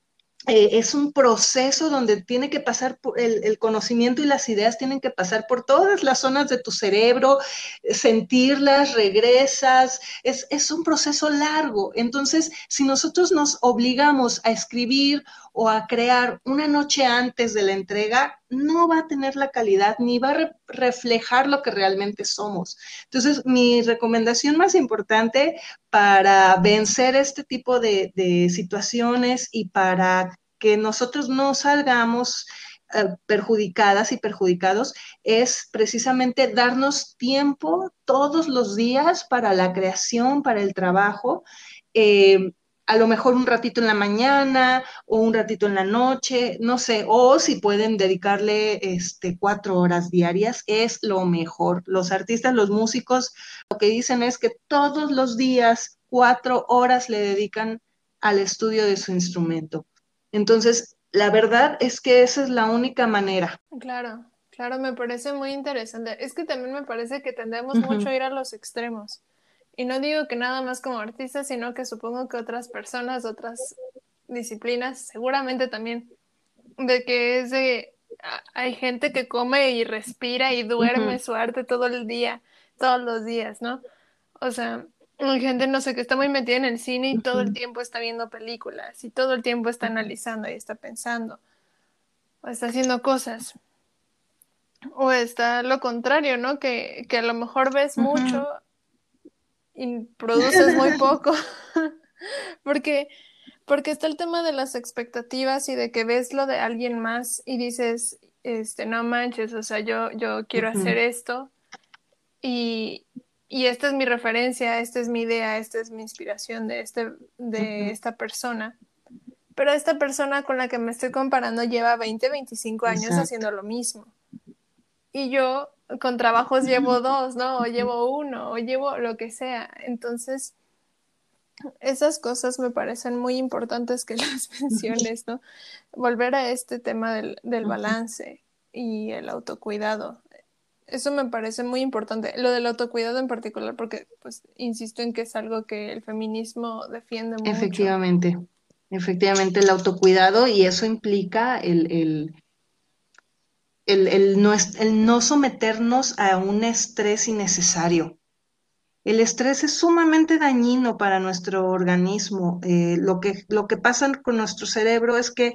eh, es un proceso donde tiene que pasar por el, conocimiento y las ideas tienen que pasar por todas las zonas de tu cerebro, eh, sentirlas, regresas, es, es un proceso largo. Entonces, si nosotros nos obligamos a escribir o a crear una noche antes de la entrega, no va a tener la calidad ni va a reflejar lo que realmente somos. Entonces, mi recomendación más importante para vencer este tipo de, situaciones y para que nosotros no salgamos eh, perjudicadas y perjudicados es precisamente darnos tiempo todos los días para la creación, para el trabajo. Eh, a lo mejor un ratito en la mañana o un ratito en la noche, no sé, o si pueden dedicarle este, cuatro horas diarias, es lo mejor. Los artistas, los músicos, lo que dicen es que todos los días cuatro horas le dedican al estudio de su instrumento. Entonces, la verdad es que esa es la única manera. Claro, Claro, me parece muy interesante. Es que también me parece que tendemos mucho a ir a los extremos. Y no digo que nada más como artista, sino que supongo que otras personas, otras disciplinas, seguramente también, de que es de, hay gente que come y respira y duerme su arte todo el día, todos los días, ¿no? O sea, hay gente, no sé, que está muy metida en el cine y todo el tiempo está viendo películas y todo el tiempo está analizando y está pensando o está haciendo cosas. O está lo contrario, ¿no? Que, que a lo mejor ves mucho y produces muy poco. porque, porque está el tema de las expectativas y de que ves lo de alguien más y dices, este, no manches, o sea, yo, yo quiero hacer esto y, y, esta es mi referencia, esta es mi idea, esta es mi inspiración de, este, de esta persona. Pero esta persona con la que me estoy comparando lleva 20, 25 años haciendo lo mismo. Y yo con trabajos llevo dos, ¿no? O llevo uno, o llevo lo que sea. Entonces, esas cosas me parecen muy importantes que las menciones, ¿no? Volver a este tema del, del balance y el autocuidado. Eso me parece muy importante. Lo del autocuidado en particular, porque, pues, insisto en que es algo que el feminismo defiende mucho. Efectivamente, efectivamente, el autocuidado y eso implica el, el el, no, el no someternos a un estrés innecesario. El estrés es sumamente dañino para nuestro organismo. Eh, lo, que, lo que pasa con nuestro cerebro es que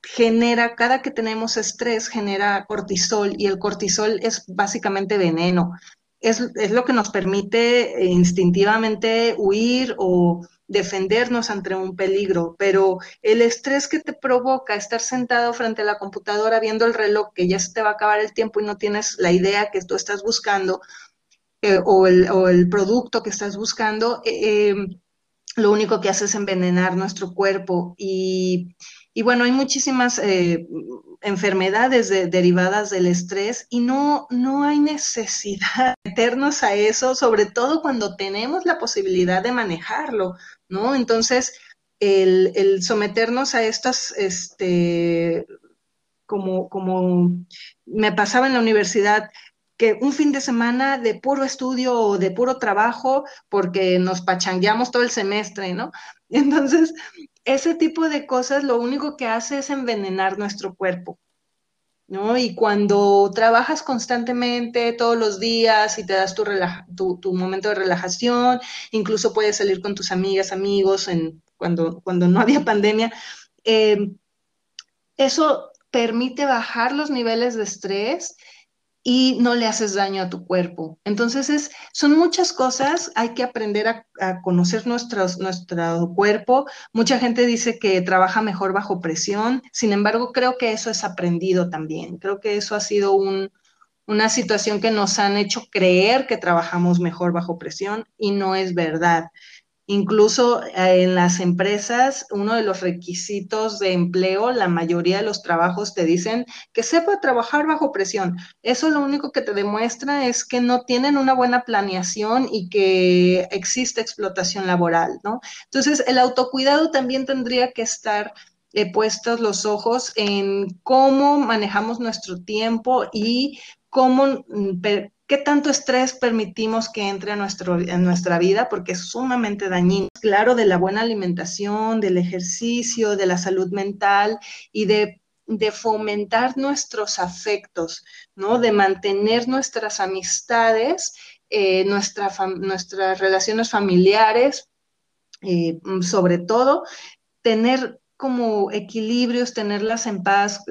genera, cada que tenemos estrés, genera cortisol y el cortisol es básicamente veneno. Es, es lo que nos permite eh, instintivamente huir o defendernos ante un peligro, pero el estrés que te provoca estar sentado frente a la computadora viendo el reloj que ya se te va a acabar el tiempo y no tienes la idea que tú estás buscando eh, o, el, producto que estás buscando, eh, em, lo único que hace es envenenar nuestro cuerpo. Y, y bueno, hay muchísimas eh, enfermedades derivadas del estrés y no, no hay necesidad de meternos a eso, sobre todo cuando tenemos la posibilidad de manejarlo, ¿no? Entonces, el, someternos a estas, este, como, como me pasaba en la universidad, que un fin de semana de puro estudio o de puro trabajo, porque nos pachangueamos todo el semestre, ¿no? Entonces, ese tipo de cosas lo único que hace es envenenar nuestro cuerpo. ¿No? Y cuando trabajas constantemente todos los días y te das tu, tu, momento de relajación, incluso puedes salir con tus amigas, amigos, en, cuando, cuando no había pandemia, eh, eso permite bajar los niveles de estrés y no le haces daño a tu cuerpo. Entonces, es, son muchas cosas, hay que aprender a, conocer nuestro cuerpo. Mucha gente dice que trabaja mejor bajo presión, sin embargo, creo que eso es aprendido también. Creo que eso ha sido una situación que nos han hecho creer que trabajamos mejor bajo presión y no es verdad. Incluso eh, en las empresas, uno de los requisitos de empleo, la mayoría de los trabajos te dicen que sepa trabajar bajo presión. Eso lo único que te demuestra es que no tienen una buena planeación y que existe explotación laboral, ¿no? Entonces, el autocuidado también tendría que estar eh, puestos los ojos en cómo manejamos nuestro tiempo y cómo mm, qué tanto estrés permitimos que entre a, nuestro, en nuestra vida, porque es sumamente dañino. Claro, de la buena alimentación, del ejercicio, de la salud mental y de, fomentar nuestros afectos, ¿no? De mantener nuestras amistades, eh, nuestras relaciones familiares, eh, sobre todo, tener como equilibrios, tenerlas en paz,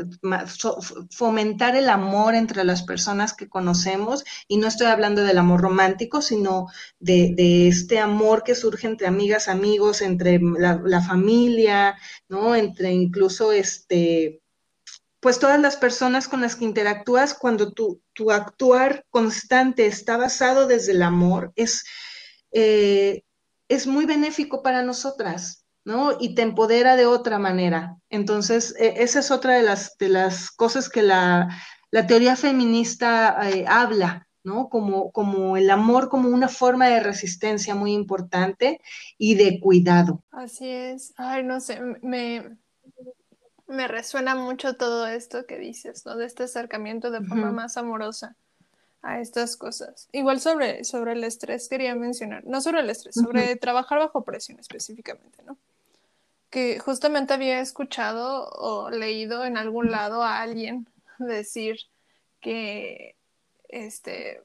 fomentar el amor entre las personas que conocemos, y no estoy hablando del amor romántico, sino de, este amor que surge entre amigas, amigos, entre la, familia, ¿no? Entre incluso este, pues todas las personas con las que interactúas, cuando tu, tu actuar constante está basado desde el amor, es, eh, es muy benéfico para nosotras. ¿No? Y te empodera de otra manera. Entonces, e, esa es otra de las, de las cosas que la, teoría feminista eh, habla, ¿no? Como, como el amor como una forma de resistencia muy importante y de cuidado. Así es. Ay, no sé, me, Me resuena mucho todo esto que dices, ¿no? De este acercamiento de forma más amorosa a estas cosas. Igual sobre, sobre el estrés quería mencionar, no sobre el estrés, sobre trabajar bajo presión específicamente, ¿no? Que justamente había escuchado o leído en algún lado a alguien decir que, este,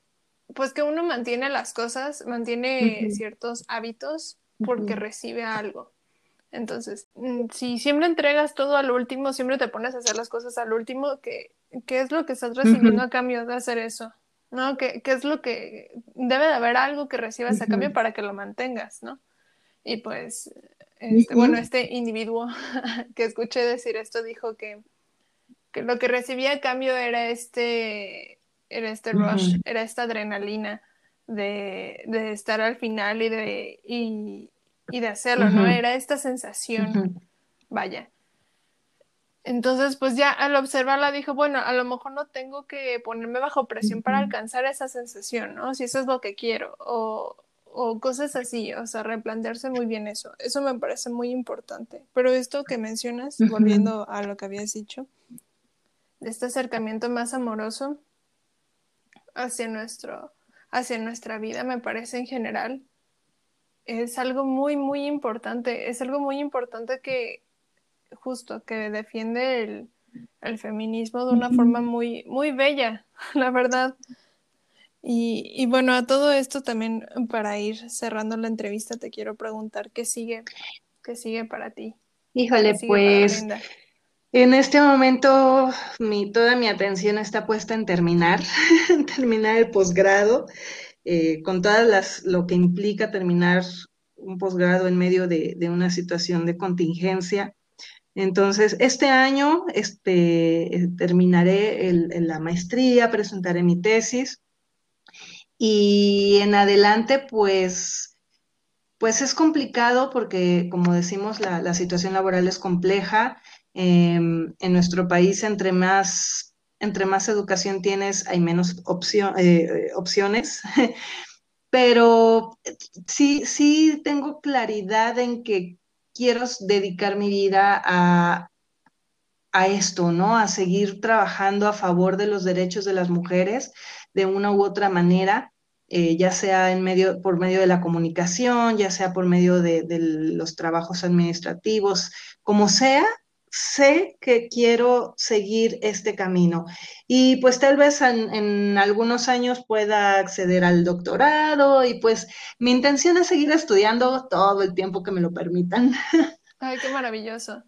pues que uno mantiene las cosas, mantiene ciertos hábitos porque recibe algo. Entonces, mm, si siempre entregas todo al último, siempre te pones a hacer las cosas al último, ¿qué, qué es lo que estás recibiendo a cambio de hacer eso? ¿No? ¿Qué, ¿Qué, es lo que debe de haber algo que recibas a cambio para que lo mantengas, ¿no? Y pues, este, bueno, este individuo que escuché decir esto dijo que, que lo que recibía a cambio era este, era este rush, era esta adrenalina de, de, estar al final y de, y, y de hacerlo, ¿no? Era esta sensación, vaya. Entonces, pues ya al observarla dijo, bueno, a lo mejor no tengo que ponerme bajo presión para alcanzar esa sensación, ¿no? Si eso es lo que quiero, o, o cosas así, o sea, replantearse muy bien eso. Eso me parece muy importante. Pero esto que mencionas, volviendo a lo que habías dicho, de este acercamiento más amoroso hacia nuestro, hacia nuestra vida, me parece en general, es algo muy, muy importante. Es algo muy importante que justo, que defiende el, el feminismo de una forma muy, muy bella, la verdad. Y, y, bueno, a todo esto también para ir cerrando la entrevista te quiero preguntar qué sigue, qué sigue para ti. Híjole, pues en este momento mi, toda mi atención está puesta en terminar, en terminar el posgrado. Eh, con todas las, lo que implica terminar un posgrado en medio de, una situación de contingencia. Entonces, este año este, terminaré la maestría, presentaré mi tesis y en adelante, pues, pues es complicado porque, como decimos, la, situación laboral es compleja. Em, en nuestro país, entre más entre más educación tienes, hay menos eh, opciones. Pero sí, sí tengo claridad en que quiero dedicar mi vida a, a esto, ¿no? A seguir trabajando a favor de los derechos de las mujeres de una u otra manera, eh, ya sea en medio, por medio de la comunicación, ya sea por medio de los trabajos administrativos, como sea, sé que quiero seguir este camino y pues tal vez en, algunos años pueda acceder al doctorado y pues mi intención es seguir estudiando todo el tiempo que me lo permitan. Ay, qué maravilloso.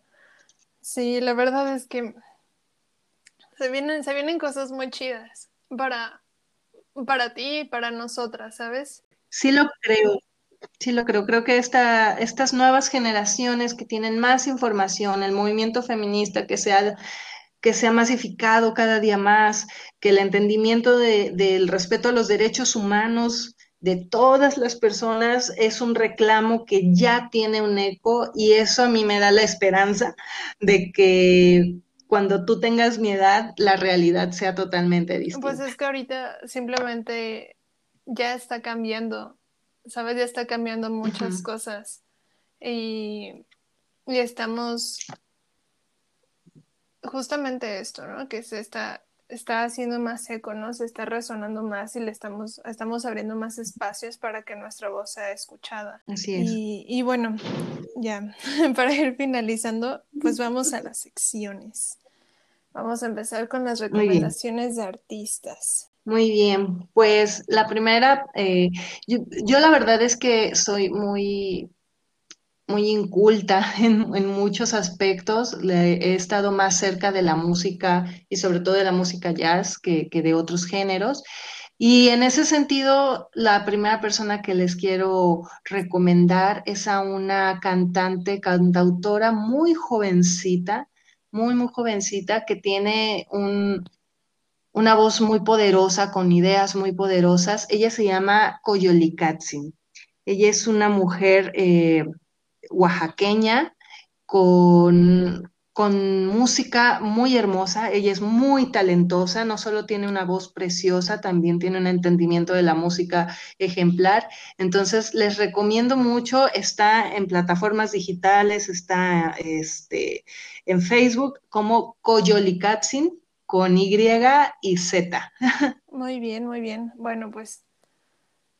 Sí, la verdad es que se vienen, se vienen cosas muy chidas para, para ti y para nosotras, ¿sabes? Sí lo creo. Sí, lo creo. Creo que esta, estas nuevas generaciones que tienen más información, el movimiento feminista que se ha, que se ha masificado cada día más, que el entendimiento del respeto a los derechos humanos de todas las personas es un reclamo que ya tiene un eco y eso a mí me da la esperanza de que cuando tú tengas mi edad la realidad sea totalmente distinta. Pues es que ahorita simplemente ya está cambiando ¿sabes? Ya está cambiando muchas cosas y, y, estamos justamente esto, ¿no? Que se está, está haciendo más eco, ¿no? Se está resonando más y le estamos, estamos abriendo más espacios para que nuestra voz sea escuchada. Así es. Y, y bueno, ya, para ir finalizando, pues vamos a las secciones. Vamos a empezar con las recomendaciones de artistas. Muy bien, pues la primera, eh, yo, la verdad es que soy muy, muy inculta en, muchos aspectos. he estado más cerca de la música y sobre todo de la música jazz que, que de otros géneros. Y en ese sentido, la primera persona que les quiero recomendar es a una cantante, cantautora muy jovencita, muy, muy jovencita, que tiene un, una voz muy poderosa, con ideas muy poderosas. Ella se llama Coyolicatsin. Ella es una mujer eh, oaxaqueña con, con música muy hermosa. Ella es muy talentosa, no solo tiene una voz preciosa, también tiene un entendimiento de la música ejemplar. Entonces, les recomiendo mucho. Está en plataformas digitales, está este, en Facebook como Coyolicatsin con Y y Z. Muy bien, muy bien. Bueno, pues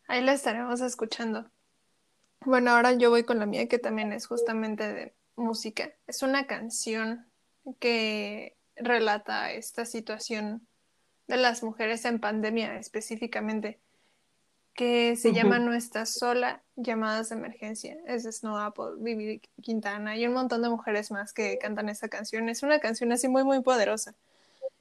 ahí la estaremos escuchando. Bueno, ahora yo voy con la mía, que también es justamente de música. Es una canción que relata esta situación de las mujeres en pandemia específicamente, que se llama No estás sola, llamadas de emergencia. Es Snow Apple, Vivi Quintana y un montón de mujeres más que cantan esa canción. Es una canción así muy, muy poderosa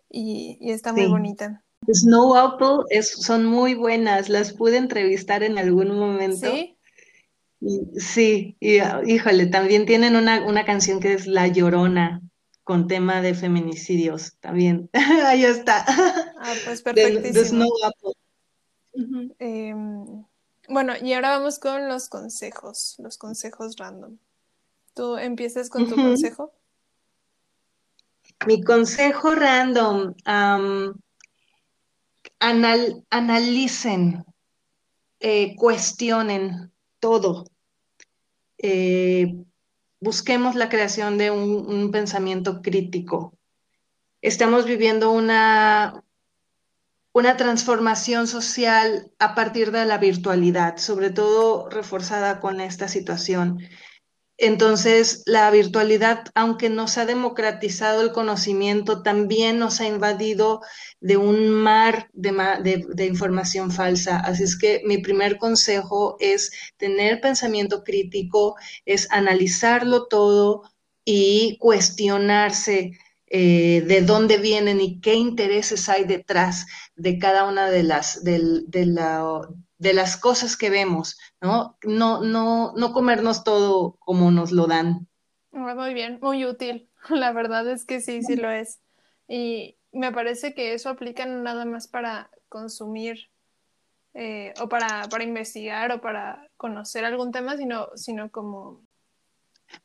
y, está muy bonita. Snow Apple es, son muy buenas, las pude entrevistar en algún momento. Sí. Sí, y, híjole, también tienen una, canción que es La Llorona, con tema de feminicidios, también. Ahí está. Ah, pues perfectísimo. Em, bueno, y ahora vamos con los consejos, los consejos random. ¿Tú empiezas con tu consejo? Mi consejo random, analicen, eh, cuestionen todo, eh, busquemos la creación de un, pensamiento crítico. Estamos viviendo una, una transformación social a partir de la virtualidad, sobre todo reforzada con esta situación. Entonces, la virtualidad, aunque nos ha democratizado el conocimiento, también nos ha invadido de un mar de, información falsa. Así es que mi primer consejo es tener pensamiento crítico, es analizarlo todo y cuestionarse eh, de dónde vienen y qué intereses hay detrás de cada una de las, de, de las cosas que vemos, ¿no? No, no, no comernos todo como nos lo dan. Muy bien, muy útil. La verdad es que sí, sí lo es. Y me parece que eso aplica nada más para consumir eh, o para, para, investigar o para conocer algún tema, sino, sino como...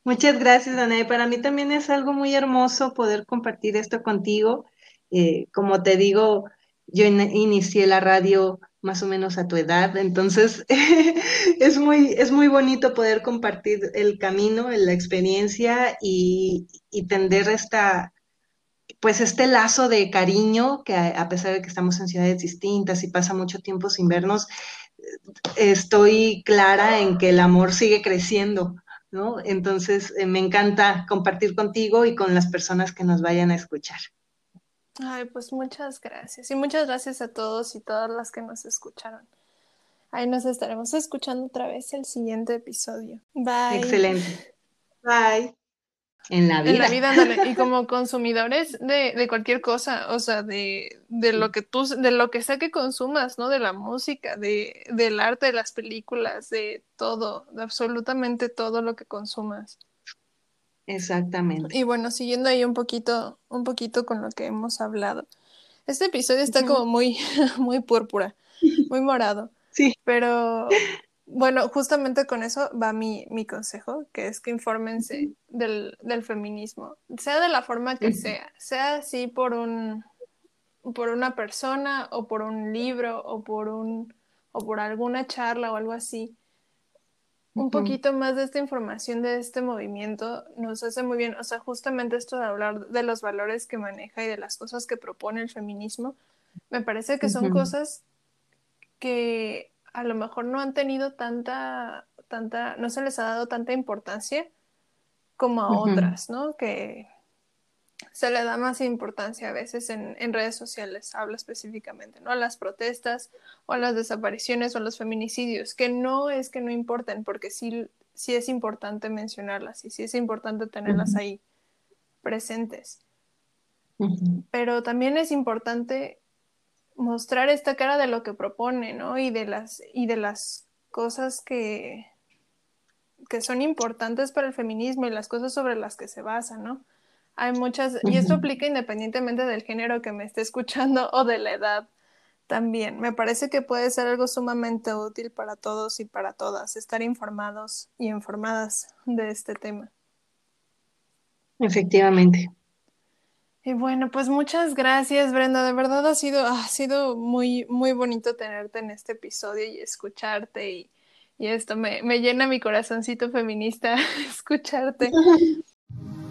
Muchas gracias, Danae. Para mí también es algo muy hermoso poder compartir esto contigo. Eh, como te digo, yo inicié la radio más o menos a tu edad. Entonces, es, muy, es muy bonito poder compartir el camino, la experiencia y, tender esta, pues este lazo de cariño que a, pesar de que estamos en ciudades distintas y pasa mucho tiempo sin vernos, estoy clara en que el amor sigue creciendo, ¿no? Entonces, eh, me encanta compartir contigo y con las personas que nos vayan a escuchar. Ay, pues muchas gracias. Y muchas gracias a todos y todas las que nos escucharon. Ahí nos estaremos escuchando otra vez el siguiente episodio. Bye. Excelente. Bye. En la vida. En la vida, Y como consumidores de, de cualquier cosa, o sea, de, de, lo que tú, de lo que sea que consumas, ¿no? De la música, de, del arte, de las películas, de todo, de absolutamente todo lo que consumas. Exactamente. Y bueno, siguiendo ahí un poquito, un poquito con lo que hemos hablado. Este episodio está como muy, muy púrpura, muy morado. Sí. Pero bueno, justamente con eso va mi, mi consejo, que es que infórmense del, del, feminismo, sea de la forma que sea, sea así por un por una persona o por un libro o por un o por alguna charla o algo así un poquito más de esta información de este movimiento nos hace muy bien, o sea, justamente esto de hablar de los valores que maneja y de las cosas que propone el feminismo, me parece que son cosas que a lo mejor no han tenido tanta, tanta, no se les ha dado tanta importancia como a otras, ¿no? Que, se le da más importancia a veces en, redes sociales, habla específicamente, ¿no? A las protestas o a las desapariciones o a los feminicidios, que no es que no importen, porque sí, sí es importante mencionarlas y sí es importante tenerlas ahí presentes. Pero también es importante mostrar esta cara de lo que propone, ¿no? Y de las, y de las cosas que, que son importantes para el feminismo y las cosas sobre las que se basa, ¿no? Hay muchas, y esto aplica independientemente del género que me esté escuchando o de la edad también. Me parece que puede ser algo sumamente útil para todos y para todas, estar informados y informadas de este tema. Efectivamente. Y bueno, pues muchas gracias, Brenda. De verdad ha sido, ha sido muy, muy bonito tenerte en este episodio y escucharte y, y esto me, me llena mi corazoncito feminista escucharte.